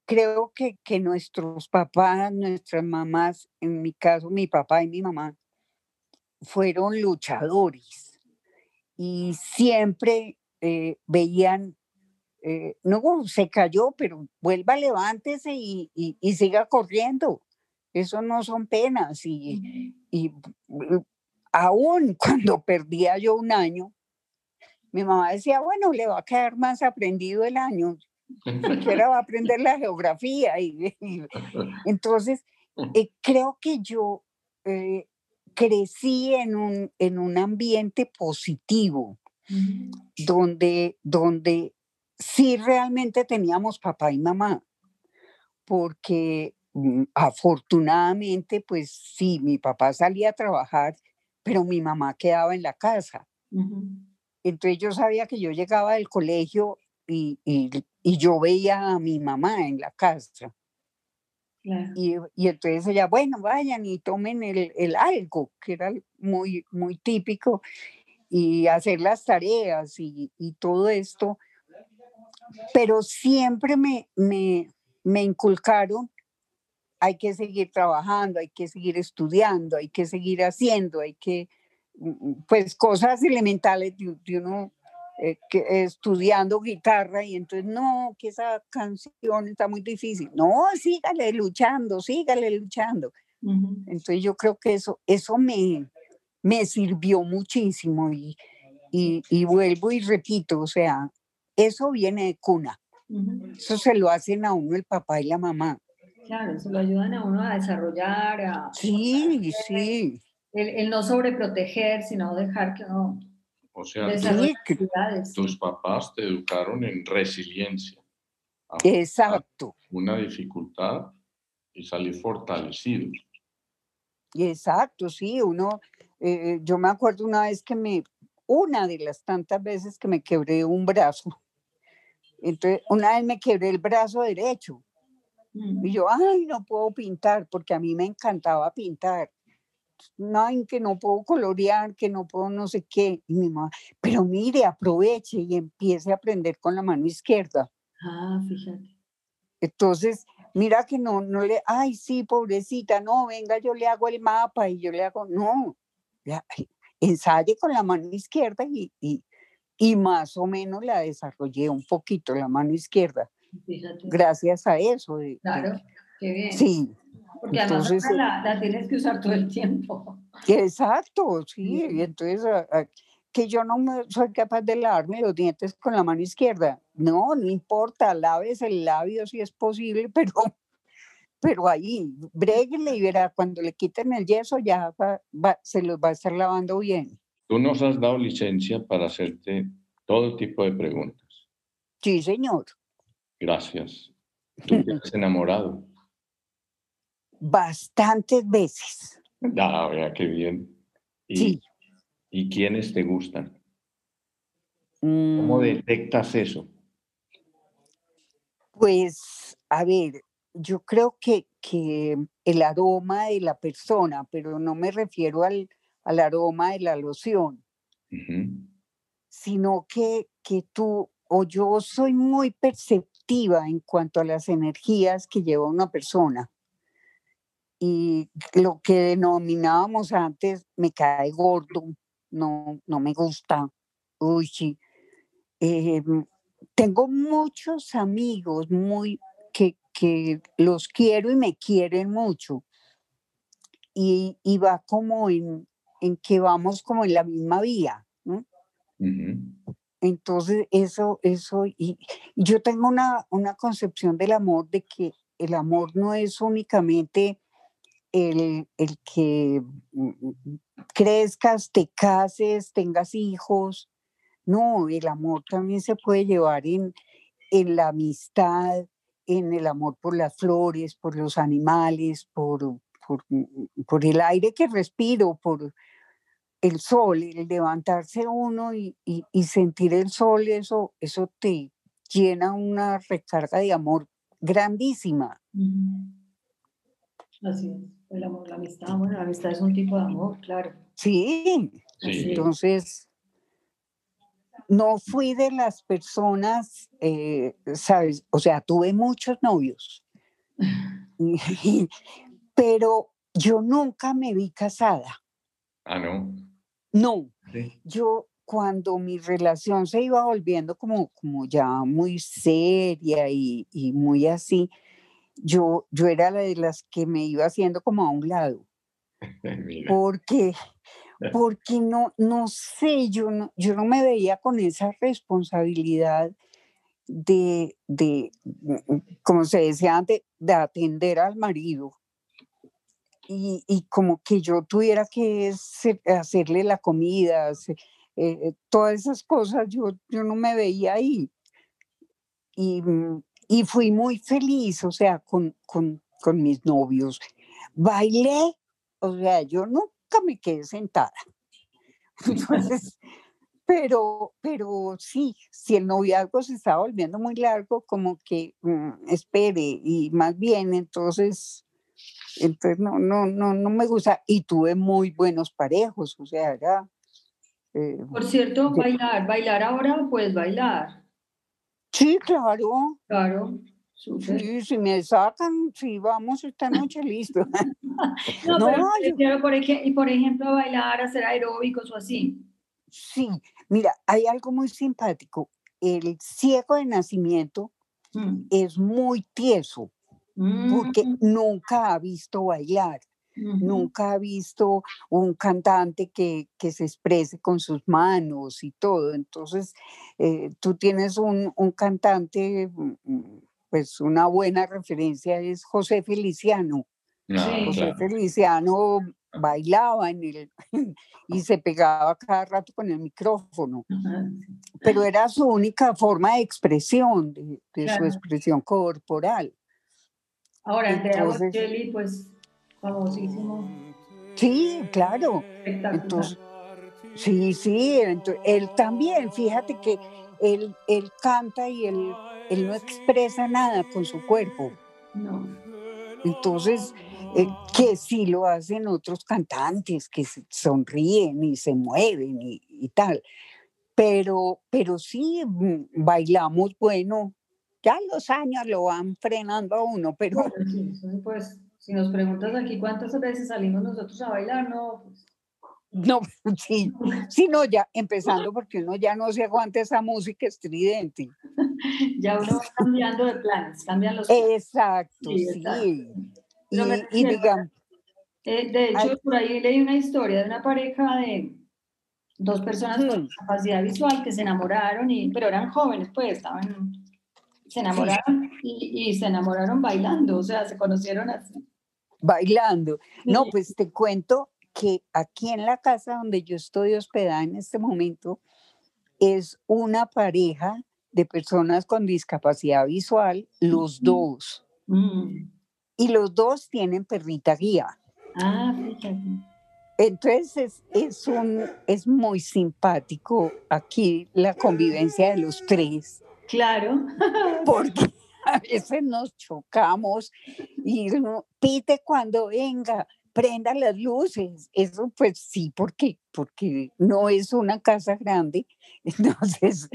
Speaker 2: creo que, que nuestros papás, nuestras mamás, en mi caso mi papá y mi mamá, fueron luchadores y siempre eh, veían, eh, no, se cayó, pero vuelva, levántese y, y, siga corriendo. Eso no son penas. Y, y mm, aún cuando perdía yo un año, mi mamá decía, bueno, le va a quedar más aprendido el año siquiera va a aprender la geografía. Y, entonces, eh, creo que yo eh, crecí en un, en un ambiente positivo, donde, donde sí realmente teníamos papá y mamá, porque mm, afortunadamente, pues sí, mi papá salía a trabajar, pero mi mamá quedaba en la casa. Entonces yo sabía que yo llegaba del colegio y, y yo veía a mi mamá en la casa. Y, y, entonces ella, bueno, vayan y tomen el, el, algo, que era muy, muy típico, y hacer las tareas y, y todo esto. Pero siempre me, me, me inculcaron, hay que seguir trabajando, hay que seguir estudiando, hay que seguir haciendo, hay que, mm, mm, pues cosas elementales de, de uno eh, estudiando guitarra y entonces no, que esa canción está muy difícil. No, sígale luchando, sígale luchando. Entonces yo creo que eso, eso me, me sirvió muchísimo y, y, vuelvo y repito, o sea, eso viene de cuna. Eso se lo hacen a uno el papá y la mamá.
Speaker 1: Claro, se lo ayudan a uno a desarrollar, a...
Speaker 2: Sí, sí.
Speaker 1: El, el no sobreproteger, sino dejar que uno
Speaker 3: o sea, tus papás te educaron en resiliencia.
Speaker 2: Exacto.
Speaker 3: Una dificultad y salir fortalecido.
Speaker 2: Exacto, sí, uno, eh, yo me acuerdo una vez que me, una de las tantas veces que me quebré un brazo. Entonces, una vez me quebré el brazo derecho. Y yo, ay, no puedo pintar, porque a mí me encantaba pintar no, que no puedo colorear, que no puedo no sé qué. Y mi mamá, pero mire, aproveche y empiece a aprender con la mano izquierda.
Speaker 1: Ah, fíjate.
Speaker 2: Entonces, mira que no, no le, ay, sí, pobrecita, no, venga, yo le hago el mapa y yo le hago, no, ensaye con la mano izquierda y, y, y más o menos la desarrollé un poquito, la mano izquierda. Fíjate. Gracias a eso.
Speaker 1: claro, qué bien.
Speaker 2: Sí,
Speaker 1: porque además la, tienes que usar todo el tiempo.
Speaker 2: Exacto, sí. Y entonces, que yo no me, soy capaz de lavarme los dientes con la mano izquierda. No, no importa, laves el labio si es posible, pero, pero ahí, bréguele y verá, cuando le quiten el yeso ya se los va a estar lavando bien.
Speaker 3: Tú nos has dado licencia para hacerte todo tipo de preguntas.
Speaker 2: Sí, señor.
Speaker 3: Gracias. ¿Tú te has enamorado?
Speaker 2: Bastantes veces.
Speaker 3: Ah, vea qué bien. ¿Y,
Speaker 2: sí.
Speaker 3: ¿Y quiénes te gustan? ¿Cómo mm. detectas eso?
Speaker 2: Pues, a ver, yo creo que, que el aroma de la persona, pero no me refiero al, al aroma de la loción, sino que, que tú o yo soy muy perceptiva en cuanto a las energías que lleva una persona y lo que denominábamos antes me cae gordo, no, no me gusta. Uy, sí. Em, tengo muchos amigos muy que, que los quiero y me quieren mucho. y, y va como en, en, que vamos como en la misma vía. ¿no? Entonces, eso, eso, y, yo tengo una, una concepción del amor de que el amor no es únicamente el, el, que mm, mm, crezcas, te cases, tengas hijos. No, el amor también se puede llevar en, en la amistad, en el amor por las flores, por los animales, por, por, por el aire que respiro, por, el sol, el levantarse uno y, y, sentir el sol, eso, eso te llena una recarga de amor grandísima.
Speaker 1: Así es, el amor, la amistad, bueno, la amistad es un tipo de amor, claro.
Speaker 2: Sí, entonces no fui de las personas, eh, ¿sabes? O sea, tuve muchos novios, pero yo nunca me vi casada.
Speaker 3: Ah, no.
Speaker 2: No, yo cuando mi relación se iba volviendo como, como ya muy seria y, muy así, yo, yo era la de las que me iba haciendo como a un lado. porque, porque no, no sé, yo no, yo no me veía con esa responsabilidad de, de, como se decía antes, de atender al marido y, como que yo tuviera que hacerle la comida, eh, todas esas cosas, yo, yo no me veía ahí. Y, mm, y fui muy feliz, o sea, con, con, con mis novios. Bailé, o sea, yo nunca me quedé sentada. Entonces, pero, pero sí, si el noviazgo se está volviendo muy largo, como que mm, espere y más bien, entonces entonces, no, no, no, no me gusta. Y tuve muy buenos parejos, o sea, ya.
Speaker 1: Eh, Por cierto, bailar, bailar ahora, puedes bailar.
Speaker 2: Sí, claro.
Speaker 1: Claro.
Speaker 2: Sí, si me sacan, sí, vamos esta noche, listo.
Speaker 1: no, pero por, ejemplo, y por ejemplo, bailar, hacer aeróbicos o así.
Speaker 2: Sí, mira, hay algo muy simpático. El ciego de nacimiento mm. es muy tieso porque nunca ha visto bailar. Nunca ha visto un cantante que, que, se exprese con sus manos y todo. Entonces, eh, tú tienes un, un, cantante, mm, pues una buena referencia es José Feliciano. José Feliciano bailaba en el, y se pegaba cada rato con el micrófono, pero era su única forma de expresión, de, su expresión corporal.
Speaker 1: Ahora, Andrea Kelly, pues famosísimo.
Speaker 2: Sí, claro. Entonces, sí, sí, él también, fíjate que él, él canta y él, él no expresa nada con su cuerpo.
Speaker 1: No.
Speaker 2: Entonces, eh, que sí lo hacen otros cantantes, que sonríen y se mueven y, y tal. Pero, pero sí, mm, bailamos bueno, ya los años lo van frenando a uno, pero...
Speaker 1: pues, si nos preguntas aquí cuántas veces salimos nosotros a bailar, no, pues...
Speaker 2: No, sí, sí, no, ya empezando porque uno ya no se aguanta esa música estridente.
Speaker 1: ya uno va cambiando de planes, cambian los
Speaker 2: Exacto, sí. Y, y digamos...
Speaker 1: Eh, de hecho, por ahí leí una historia de una pareja de dos personas con mm. capacidad visual que se enamoraron, y, pero eran jóvenes, pues estaban se enamoraron y, se enamoraron bailando, o sea, se conocieron así.
Speaker 2: Bailando. No, pues te cuento que aquí en la casa donde yo estoy hospedada en este momento es una pareja de personas con discapacidad visual, los dos. Mm. Y los dos tienen perrita guía.
Speaker 1: Ah, fíjate.
Speaker 2: Entonces es, un, es muy simpático aquí la convivencia de los tres.
Speaker 1: Claro.
Speaker 2: Porque a veces nos chocamos y pite cuando venga, prenda las luces. Eso pues sí, porque, porque no es una casa grande. Entonces,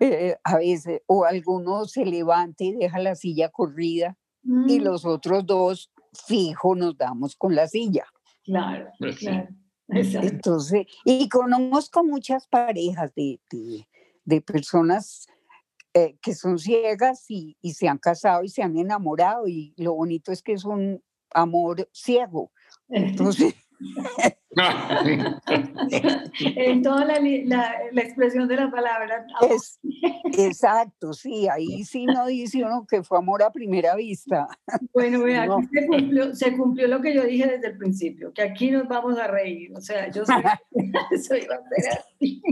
Speaker 2: eh, a veces, o alguno se levanta y deja la silla corrida y mm. los otros dos fijo nos damos con la silla.
Speaker 1: Claro, pues claro.
Speaker 2: Entonces, y conozco muchas parejas de, de, de personas eh, que son ciegas y, se han casado y se han enamorado y lo bonito es que es un amor ciego, Entonces,
Speaker 1: en toda la, expresión de la palabra.
Speaker 2: exacto, sí, ahí sí no dice uno que fue amor a primera vista.
Speaker 1: Bueno, vea, se, cumplió, lo que yo dije desde el principio, que aquí nos vamos a reír, o sea, yo soy, eso iba a ser así.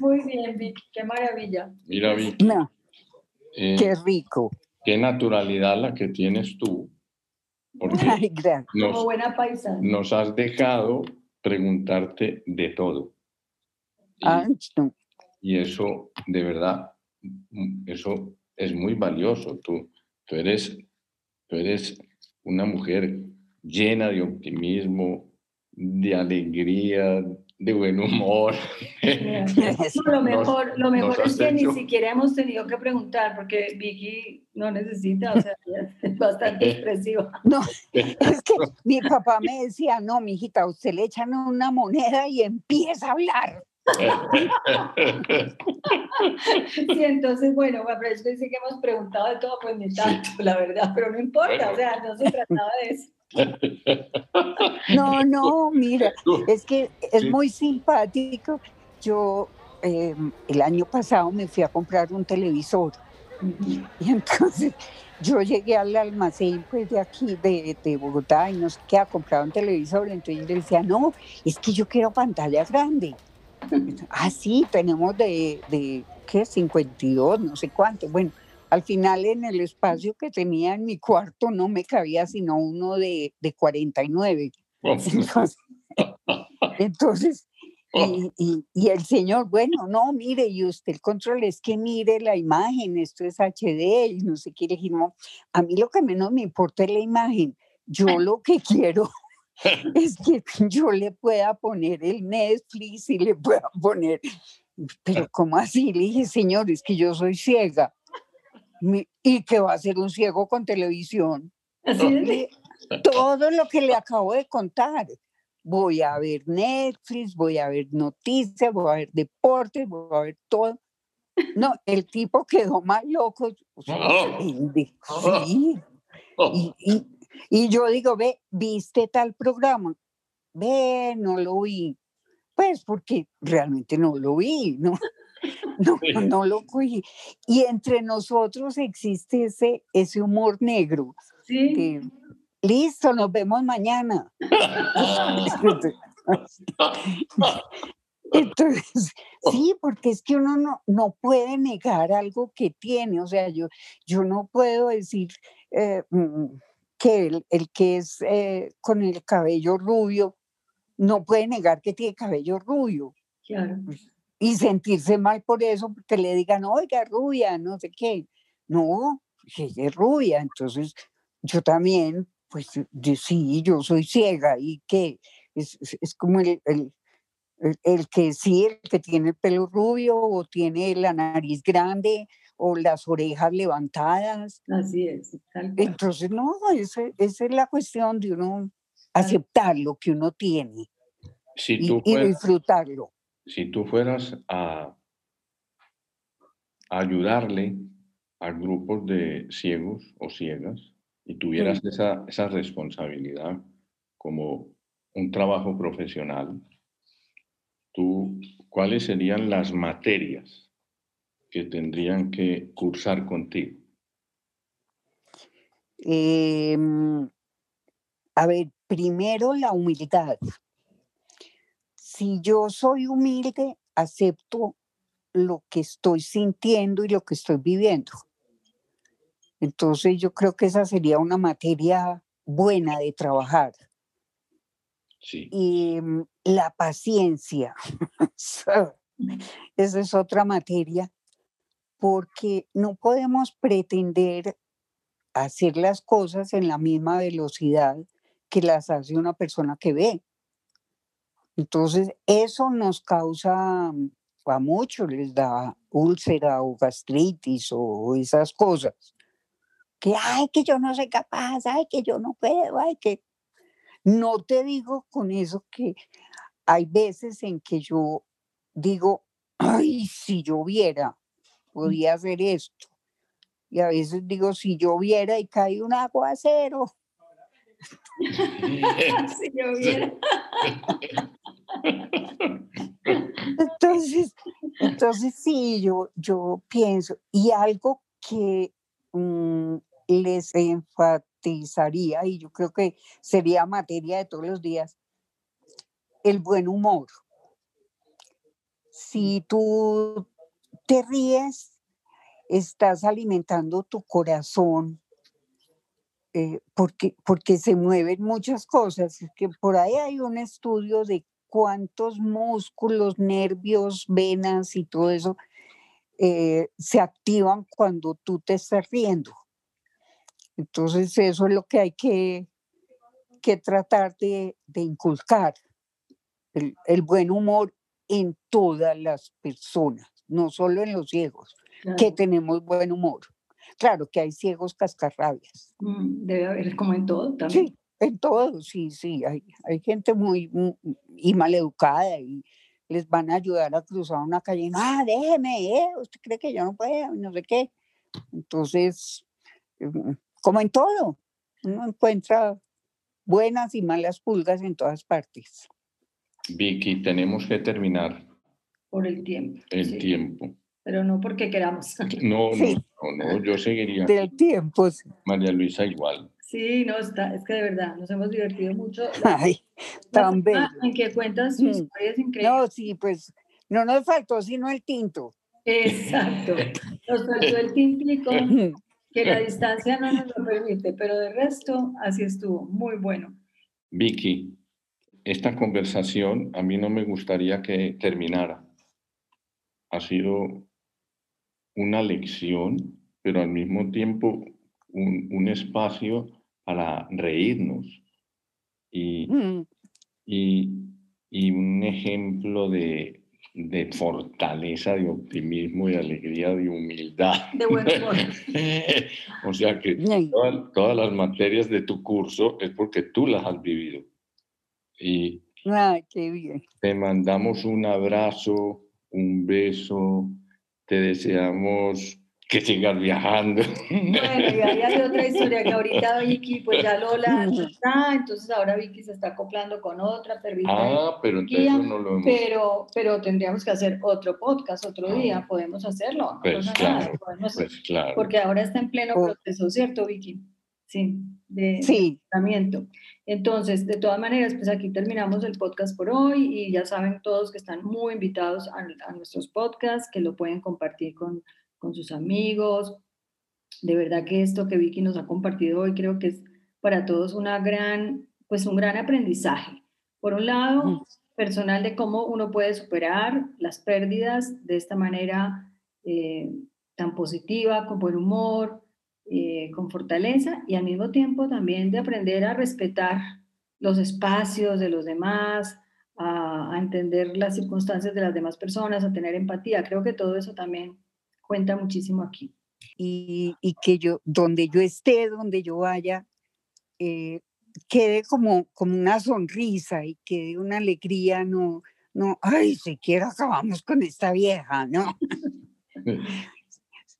Speaker 1: Muy bien, Vicky, qué maravilla.
Speaker 3: Mira, Vicky.
Speaker 2: Eh, qué rico.
Speaker 3: Qué naturalidad la que tienes tú porque
Speaker 1: nos, buena paisa.
Speaker 3: nos has dejado preguntarte de todo. Y,
Speaker 2: ah,
Speaker 3: y, eso, de verdad, eso es muy valioso. Tú, tú, eres, tú eres una mujer llena de optimismo, de alegría, de buen humor.
Speaker 1: lo mejor, lo mejor es que ni siquiera hemos tenido que preguntar, porque Vicky no necesita, o sea, es bastante expresiva.
Speaker 2: No, es que mi papá me decía, no, mijita, usted le echan una moneda y empieza a hablar.
Speaker 1: sí, entonces, bueno, pero es que que hemos preguntado de todo, pues ni tanto, la verdad, pero no importa, o sea, no se trataba de eso.
Speaker 2: No, no, mira, es que es muy simpático. Yo em, el año pasado me fui a comprar un televisor y entonces yo llegué al almacén pues de aquí, de, de, Bogotá, y no sé qué, a comprar un televisor. Entonces yo le decía, no, es que yo quiero pantalla grande. ah, sí, tenemos de, de, ¿qué? 52, no sé cuánto. Bueno, al final en el espacio que tenía en mi cuarto no me cabía sino uno de, de 49. Entonces, oh. y, y, el señor, bueno, no, mire, y usted el control es que mire la imagen, esto es HD y no sé qué. Le a mí lo que menos me importa es la imagen. Yo lo que quiero es que yo le pueda poner el Netflix y le pueda poner, pero ¿cómo así? Le dije, señor, es que yo soy ciega y que va a ser un ciego con televisión. Todo lo que le acabo de contar. Voy a ver Netflix, voy a ver noticias, voy a ver deportes, voy a ver todo. No, el tipo quedó más loco. Oh. Sí. Oh. Y, y, y, yo digo, ve, ¿viste tal programa? Ve, no lo vi. Pues porque realmente no lo vi, ¿no? no, no lo cogí. Y entre nosotros existe ese, ese humor negro.
Speaker 1: Sí.
Speaker 2: Listo, nos vemos mañana. Entonces, sí, porque es que uno no, no puede negar algo que tiene. O sea, yo, yo no puedo decir eh, mm, que el, el, que es eh, con el cabello rubio no puede negar que tiene cabello rubio.
Speaker 1: Claro.
Speaker 2: Y sentirse mal por eso, porque le digan, oiga, rubia, no sé qué. No, ella es rubia, entonces yo también, pues sí, yo soy ciega y que es, es, como el, el, el, que sí, el que tiene el pelo rubio o tiene la nariz grande o las orejas levantadas.
Speaker 1: Así es.
Speaker 2: Entonces, no, esa, esa, es la cuestión de uno aceptar lo que uno tiene y disfrutarlo
Speaker 3: si tú fueras a, ayudarle a grupos de ciegos o ciegas y tuvieras esa, esa responsabilidad como un trabajo profesional, tú, ¿cuáles serían las materias que tendrían que cursar contigo?
Speaker 2: Em, a ver, primero la humildad si yo soy humilde, acepto lo que estoy sintiendo y lo que estoy viviendo. Entonces yo creo que esa sería una materia buena de trabajar.
Speaker 3: Sí.
Speaker 2: Y mm, la paciencia, esa es otra materia, porque no podemos pretender hacer las cosas en la misma velocidad que las hace una persona que ve. Entonces, eso nos causa, mm, a muchos les da úlcera o gastritis o esas cosas. Que, ay, que yo no soy capaz, ay, que yo no puedo, ay, que... No te digo con eso que hay veces en que yo digo, ay, si yo viera, mm. podía hacer esto. Y a veces digo, si yo viera y cae un aguacero,
Speaker 1: si yo viera.
Speaker 2: Entonces, entonces sí, yo, yo pienso, y algo que mm, les enfatizaría, y yo creo que sería materia de todos los días, el buen humor. Si tú te ríes, estás alimentando tu corazón, eh, porque, porque se mueven muchas cosas. Que por ahí hay un estudio de cuántos músculos, nervios, venas y todo eso eh, se activan cuando tú te estás riendo. Entonces eso es lo que hay que, que tratar de, inculcar, el, buen humor en todas las personas, no solo en los ciegos, que tenemos buen humor. Claro que hay ciegos cascarrabias.
Speaker 1: Mm, debe haber como en todo también.
Speaker 2: Sí, en todo, sí, sí. Hay, hay gente muy, muy y maleducada y les van a ayudar a cruzar una calle. Ah, déjeme, eh, usted cree que yo no puedo, no sé qué. Entonces, mm, como en todo, uno encuentra buenas y malas pulgas en todas partes.
Speaker 3: Vicky, tenemos que terminar.
Speaker 1: Por el tiempo.
Speaker 3: El tiempo.
Speaker 1: Pero no porque queramos.
Speaker 3: No, no, no, yo seguiría.
Speaker 2: Del tiempo.
Speaker 3: María Luisa igual.
Speaker 1: Sí, no, está, es que de verdad nos hemos divertido mucho.
Speaker 2: Ay, tan bello.
Speaker 1: En que cuentas sus mm. historias increíbles.
Speaker 2: No, sí, pues no nos faltó sino el tinto.
Speaker 1: Exacto. Nos faltó el tintico, que la distancia no nos lo permite, pero de resto así estuvo, muy bueno.
Speaker 3: Vicky, esta conversación a mí no me gustaría que terminara. Ha sido una lección, pero al mismo tiempo un, un espacio para reírnos y, mm. y, y un ejemplo de, de, fortaleza, de optimismo, de alegría, de humildad.
Speaker 1: De buen humor.
Speaker 3: o sea que todas las materias de tu curso es porque tú las has vivido. Y
Speaker 2: qué bien.
Speaker 3: te mandamos un abrazo, un beso, te deseamos que sigas viajando.
Speaker 1: Bueno, y ahí hay otra historia que ahorita Vicky, pues ya Lola está, entonces ahora Vicky se está acoplando con otra perrita.
Speaker 3: Ah, pero entonces no lo hemos...
Speaker 1: Pero, pero tendríamos que hacer otro podcast otro día, ah. podemos hacerlo.
Speaker 3: pues, claro, pues claro.
Speaker 1: Porque ahora está en pleno proceso, ¿cierto, Vicky? Sí, de
Speaker 2: sí.
Speaker 1: tratamiento. Entonces, de todas maneras, pues aquí terminamos el podcast por hoy y ya saben todos que están muy invitados a, a nuestros podcasts, que lo pueden compartir con con sus amigos. De verdad que esto que Vicky nos ha compartido hoy creo que es para todos una gran, pues un gran aprendizaje. Por un lado, mm. personal de cómo uno puede superar las pérdidas de esta manera eh, tan positiva, con buen humor, eh, con fortaleza y al mismo tiempo también de aprender a respetar los espacios de los demás, a, a, entender las circunstancias de las demás personas, a tener empatía. Creo que todo eso también cuenta muchísimo aquí.
Speaker 2: Y, y que yo, donde yo esté, donde yo vaya, eh, quede como, como una sonrisa y quede una alegría, no, no, ay, siquiera acabamos con esta vieja, ¿no?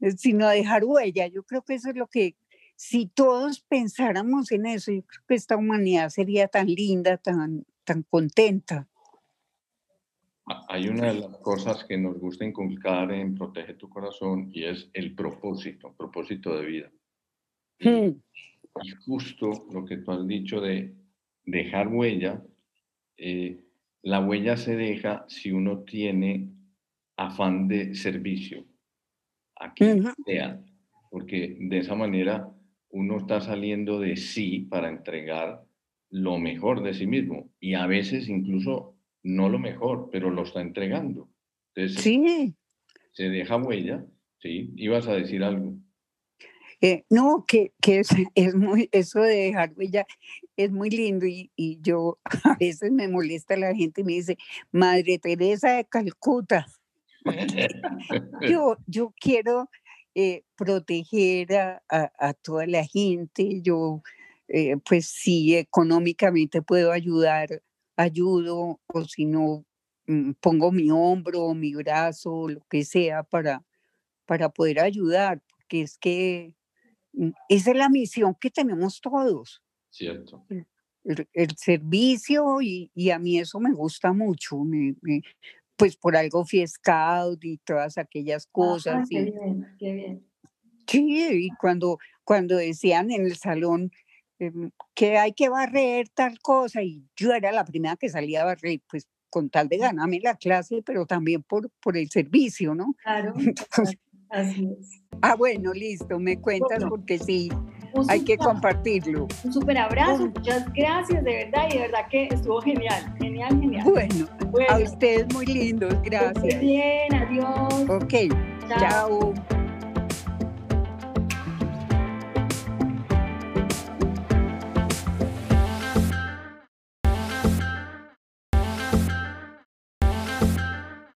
Speaker 2: sino dejar huella. Yo creo que eso es lo que, si todos pensáramos en eso, yo creo que esta humanidad sería tan linda, tan, tan contenta.
Speaker 3: Hay una de las cosas que nos gusta inculcar en Protege tu Corazón y es el propósito, propósito de vida. Hmm. Y, justo lo que tú has dicho de dejar huella, eh, la huella se deja si uno tiene afán de servicio a quien sea, porque de esa manera uno está saliendo de sí para entregar lo mejor de sí mismo y a veces incluso no lo mejor, pero lo está entregando.
Speaker 2: sí.
Speaker 3: Se deja huella, ¿sí? Ibas a decir algo.
Speaker 2: Eh, no, que, que es, es, muy, eso de dejar huella es muy lindo y, y, yo a veces me molesta la gente y me dice, Madre Teresa de Calcuta. yo, yo quiero eh, proteger a, a, toda la gente, yo eh, pues sí, económicamente puedo ayudar ayudo o si no mm, pongo mi hombro, mi brazo, lo que sea para, para poder ayudar, porque es que mm, esa es la misión que tenemos todos.
Speaker 3: Cierto.
Speaker 2: El, servicio y, y, a mí eso me gusta mucho. pues por algo fui scout y todas aquellas cosas.
Speaker 1: qué bien, qué bien.
Speaker 2: Sí, y cuando, cuando decían en el salón que hay que barrer tal cosa, y yo era la primera que salía a barrer, pues con tal de ganarme la clase, pero también por, por el servicio, ¿no?
Speaker 1: Claro, así es.
Speaker 2: Ah, bueno, listo, me cuentas porque sí, hay que compartirlo.
Speaker 1: Un súper abrazo, muchas gracias, de verdad, y de verdad que estuvo genial, genial, genial.
Speaker 2: Bueno, a ustedes muy lindos, gracias.
Speaker 1: Muy bien, adiós.
Speaker 2: Ok, chao.